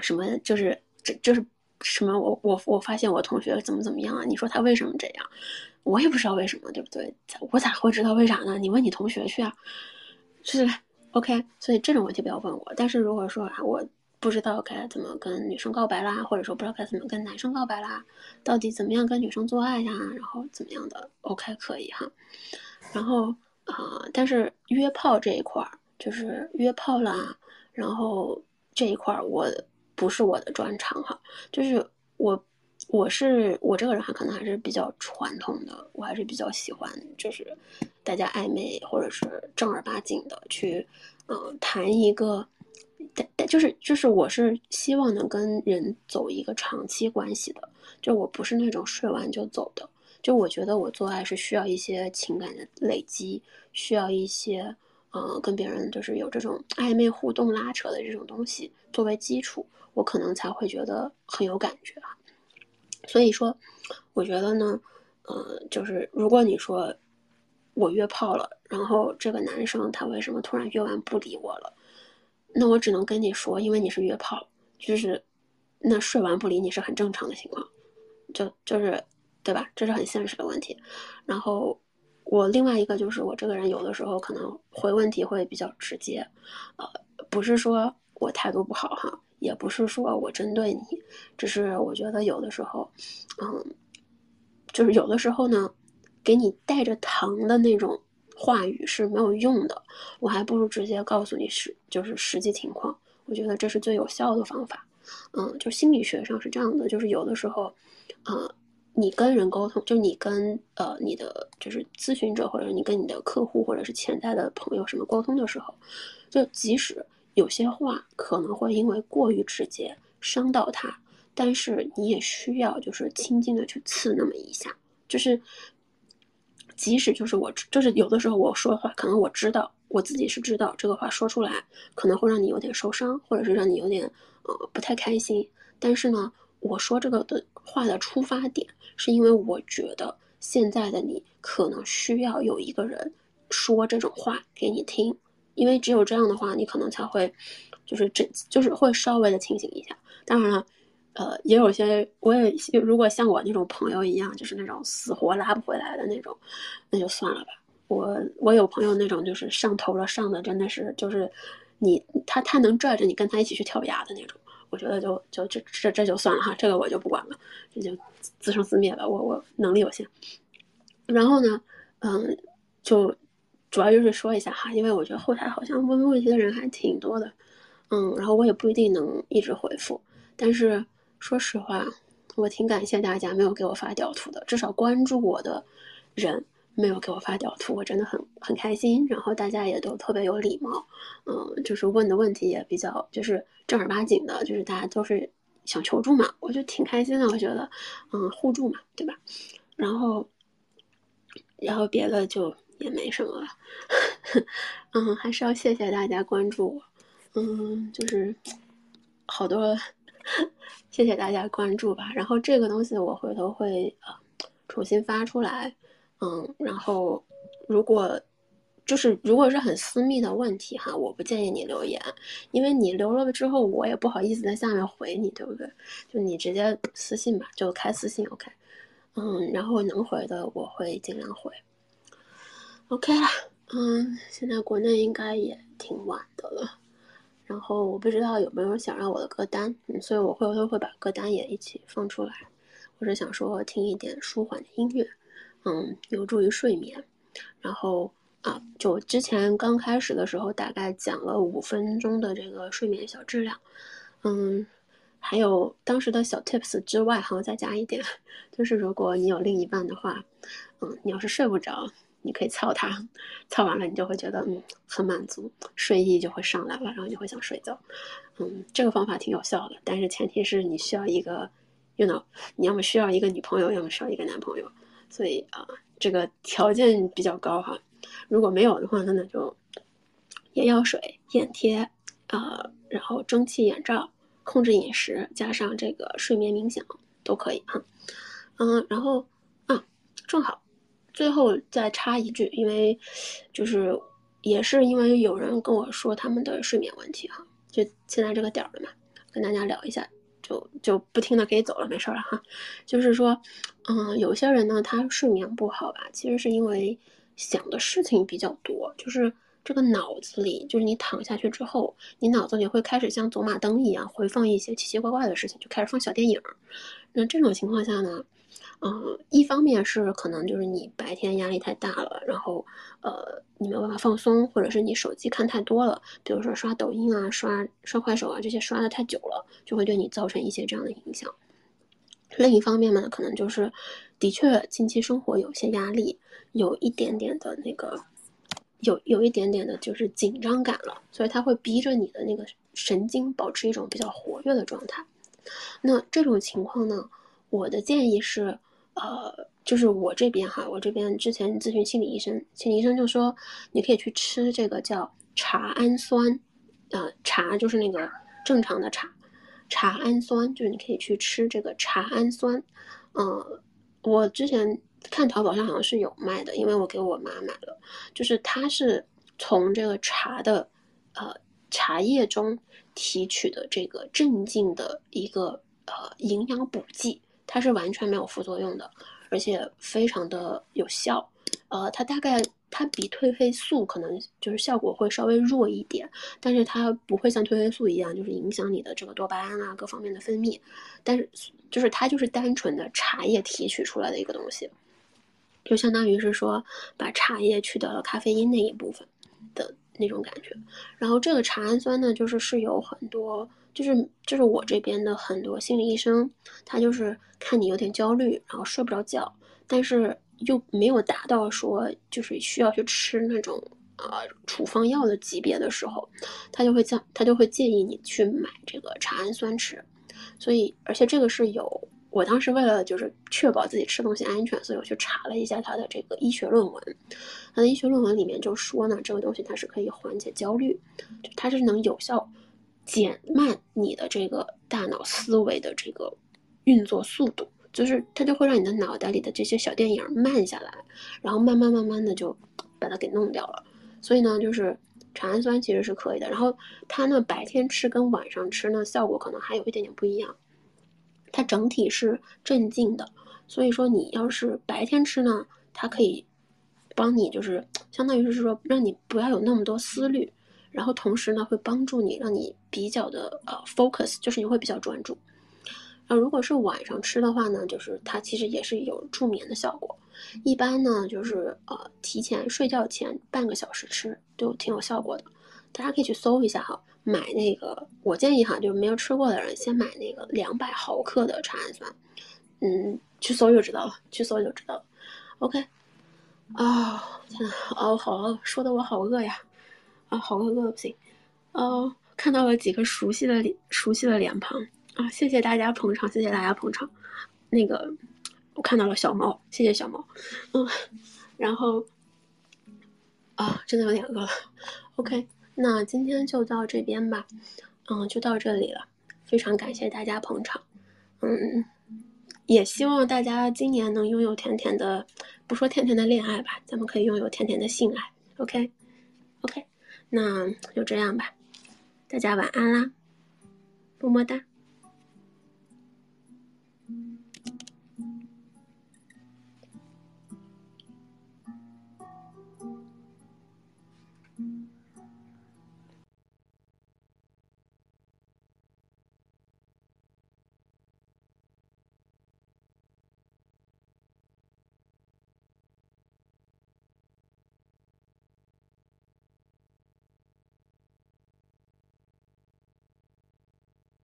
什么就是这就是什么我我我发现我同学怎么怎么样啊？你说他为什么这样？我也不知道为什么，对不对？我咋会知道为啥呢？你问你同学去啊，是 OK。所以这种问题不要问我。但是如果说啊，我不知道该怎么跟女生告白啦，或者说不知道该怎么跟男生告白啦，到底怎么样跟女生做爱呀？然后怎么样的？OK 可以哈。然后啊，但是约炮这一块儿。就是约炮啦，然后这一块儿我不是我的专长哈，就是我我是我这个人还可能还是比较传统的，我还是比较喜欢就是大家暧昧或者是正儿八经的去嗯谈一个，但但就是就是我是希望能跟人走一个长期关系的，就我不是那种睡完就走的，就我觉得我做爱是需要一些情感的累积，需要一些。嗯，跟别人就是有这种暧昧互动、拉扯的这种东西作为基础，我可能才会觉得很有感觉啊。所以说，我觉得呢，呃，就是如果你说我约炮了，然后这个男生他为什么突然约完不理我了？那我只能跟你说，因为你是约炮，就是那睡完不理你是很正常的情况，就就是对吧？这是很现实的问题。然后。我另外一个就是我这个人有的时候可能回问题会比较直接，呃，不是说我态度不好哈，也不是说我针对你，只是我觉得有的时候，嗯，就是有的时候呢，给你带着糖的那种话语是没有用的，我还不如直接告诉你实就是实际情况，我觉得这是最有效的方法，嗯，就心理学上是这样的，就是有的时候，嗯。你跟人沟通，就你跟呃你的就是咨询者，或者你跟你的客户，或者是潜在的朋友什么沟通的时候，就即使有些话可能会因为过于直接伤到他，但是你也需要就是轻轻的去刺那么一下，就是即使就是我就是有的时候我说的话，可能我知道我自己是知道这个话说出来可能会让你有点受伤，或者是让你有点呃不太开心，但是呢。我说这个的话的出发点，是因为我觉得现在的你可能需要有一个人说这种话给你听，因为只有这样的话，你可能才会，就是这就是会稍微的清醒一下。当然了，呃，也有些我也如果像我那种朋友一样，就是那种死活拉不回来的那种，那就算了吧。我我有朋友那种就是上头了，上的真的是就是你他他能拽着你跟他一起去跳崖的那种。我觉得就就这这这就算了哈，这个我就不管了，这就自生自灭吧。我我能力有限。然后呢，嗯，就主要就是说一下哈，因为我觉得后台好像问问题的人还挺多的，嗯，然后我也不一定能一直回复。但是说实话，我挺感谢大家没有给我发屌图的，至少关注我的人。没有给我发屌图，我真的很很开心。然后大家也都特别有礼貌，嗯，就是问的问题也比较就是正儿八经的，就是大家都是想求助嘛，我就挺开心的。我觉得，嗯，互助嘛，对吧？然后，然后别的就也没什么了。嗯，还是要谢谢大家关注我。嗯，就是好多谢谢大家关注吧。然后这个东西我回头会呃重新发出来，嗯，然后如果就是如果是很私密的问题哈，我不建议你留言，因为你留了之后我也不好意思在下面回你，对不对？就你直接私信吧，就开私信 OK，嗯，然后能回的我会尽量回，OK 了，嗯，现在国内应该也挺晚的了。然后我不知道有没有想让我的歌单，嗯，所以我会都会把歌单也一起放出来。我是想说听一点舒缓的音乐，嗯，有助于睡眠。然后啊，就之前刚开始的时候大概讲了五分钟的这个睡眠小质量，嗯，还有当时的小 tips 之外，还要再加一点，就是如果你有另一半的话，嗯，你要是睡不着。你可以操他，操完了你就会觉得嗯很满足，睡意就会上来了，然后就会想睡觉。嗯，这个方法挺有效的，但是前提是你需要一个，you know，你要么需要一个女朋友，要么需要一个男朋友。所以啊，这个条件比较高哈。如果没有的话，那那就眼药水、眼贴啊，然后蒸汽眼罩，控制饮食，加上这个睡眠冥想都可以哈。嗯，然后啊，正好。最后再插一句，因为就是也是因为有人跟我说他们的睡眠问题哈，就现在这个点儿了嘛，跟大家聊一下，就就不听了，可以走了，没事了哈。就是说，嗯，有些人呢，他睡眠不好吧，其实是因为想的事情比较多，就是这个脑子里，就是你躺下去之后，你脑子里会开始像走马灯一样回放一些奇奇怪怪的事情，就开始放小电影。那这种情况下呢？嗯，一方面是可能就是你白天压力太大了，然后呃你没有办法放松，或者是你手机看太多了，比如说刷抖音啊、刷刷快手啊这些刷的太久了，就会对你造成一些这样的影响。另一方面呢，可能就是的确近期生活有些压力，有一点点的那个有有一点点的就是紧张感了，所以它会逼着你的那个神经保持一种比较活跃的状态。那这种情况呢，我的建议是。呃，就是我这边哈，我这边之前咨询心理医生，心理医生就说你可以去吃这个叫茶氨酸，呃，茶就是那个正常的茶，茶氨酸就是你可以去吃这个茶氨酸，嗯，我之前看淘宝上好像是有卖的，因为我给我妈买了，就是它是从这个茶的呃茶叶中提取的这个镇静的一个呃营养补剂。它是完全没有副作用的，而且非常的有效。呃，它大概它比褪黑素可能就是效果会稍微弱一点，但是它不会像褪黑素一样就是影响你的这个多巴胺啊各方面的分泌。但是就是它就是单纯的茶叶提取出来的一个东西，就相当于是说把茶叶去掉了咖啡因那一部分的那种感觉。然后这个茶氨酸呢，就是是有很多。就是就是我这边的很多心理医生，他就是看你有点焦虑，然后睡不着觉，但是又没有达到说就是需要去吃那种呃处方药的级别的时候，他就会叫他就会建议你去买这个茶氨酸吃。所以而且这个是有，我当时为了就是确保自己吃东西安全，所以我去查了一下它的这个医学论文。它的医学论文里面就说呢，这个东西它是可以缓解焦虑，它是能有效。减慢你的这个大脑思维的这个运作速度，就是它就会让你的脑袋里的这些小电影慢下来，然后慢慢慢慢的就把它给弄掉了。所以呢，就是茶氨酸其实是可以的。然后它呢，白天吃跟晚上吃呢，效果可能还有一点点不一样。它整体是镇静的，所以说你要是白天吃呢，它可以帮你就是相当于是说让你不要有那么多思虑。然后同时呢，会帮助你，让你比较的呃 focus，就是你会比较专注。啊，如果是晚上吃的话呢，就是它其实也是有助眠的效果。一般呢，就是呃提前睡觉前半个小时吃，都挺有效果的。大家可以去搜一下哈，买那个，我建议哈，就是没有吃过的人先买那个两百毫克的茶氨酸。嗯，去搜就知道了，去搜就知道了。OK，啊，天呐，哦，好饿，说的我好饿呀。啊，好饿饿的不行，哦，看到了几个熟悉的脸，熟悉的脸庞啊！谢谢大家捧场，谢谢大家捧场。那个，我看到了小猫，谢谢小猫。嗯，然后啊，真的有点饿了。OK，那今天就到这边吧。嗯，就到这里了。非常感谢大家捧场，嗯，也希望大家今年能拥有甜甜的，不说甜甜的恋爱吧，咱们可以拥有甜甜的性爱，OK，OK，那就这样吧，大家晚安啦，么么哒。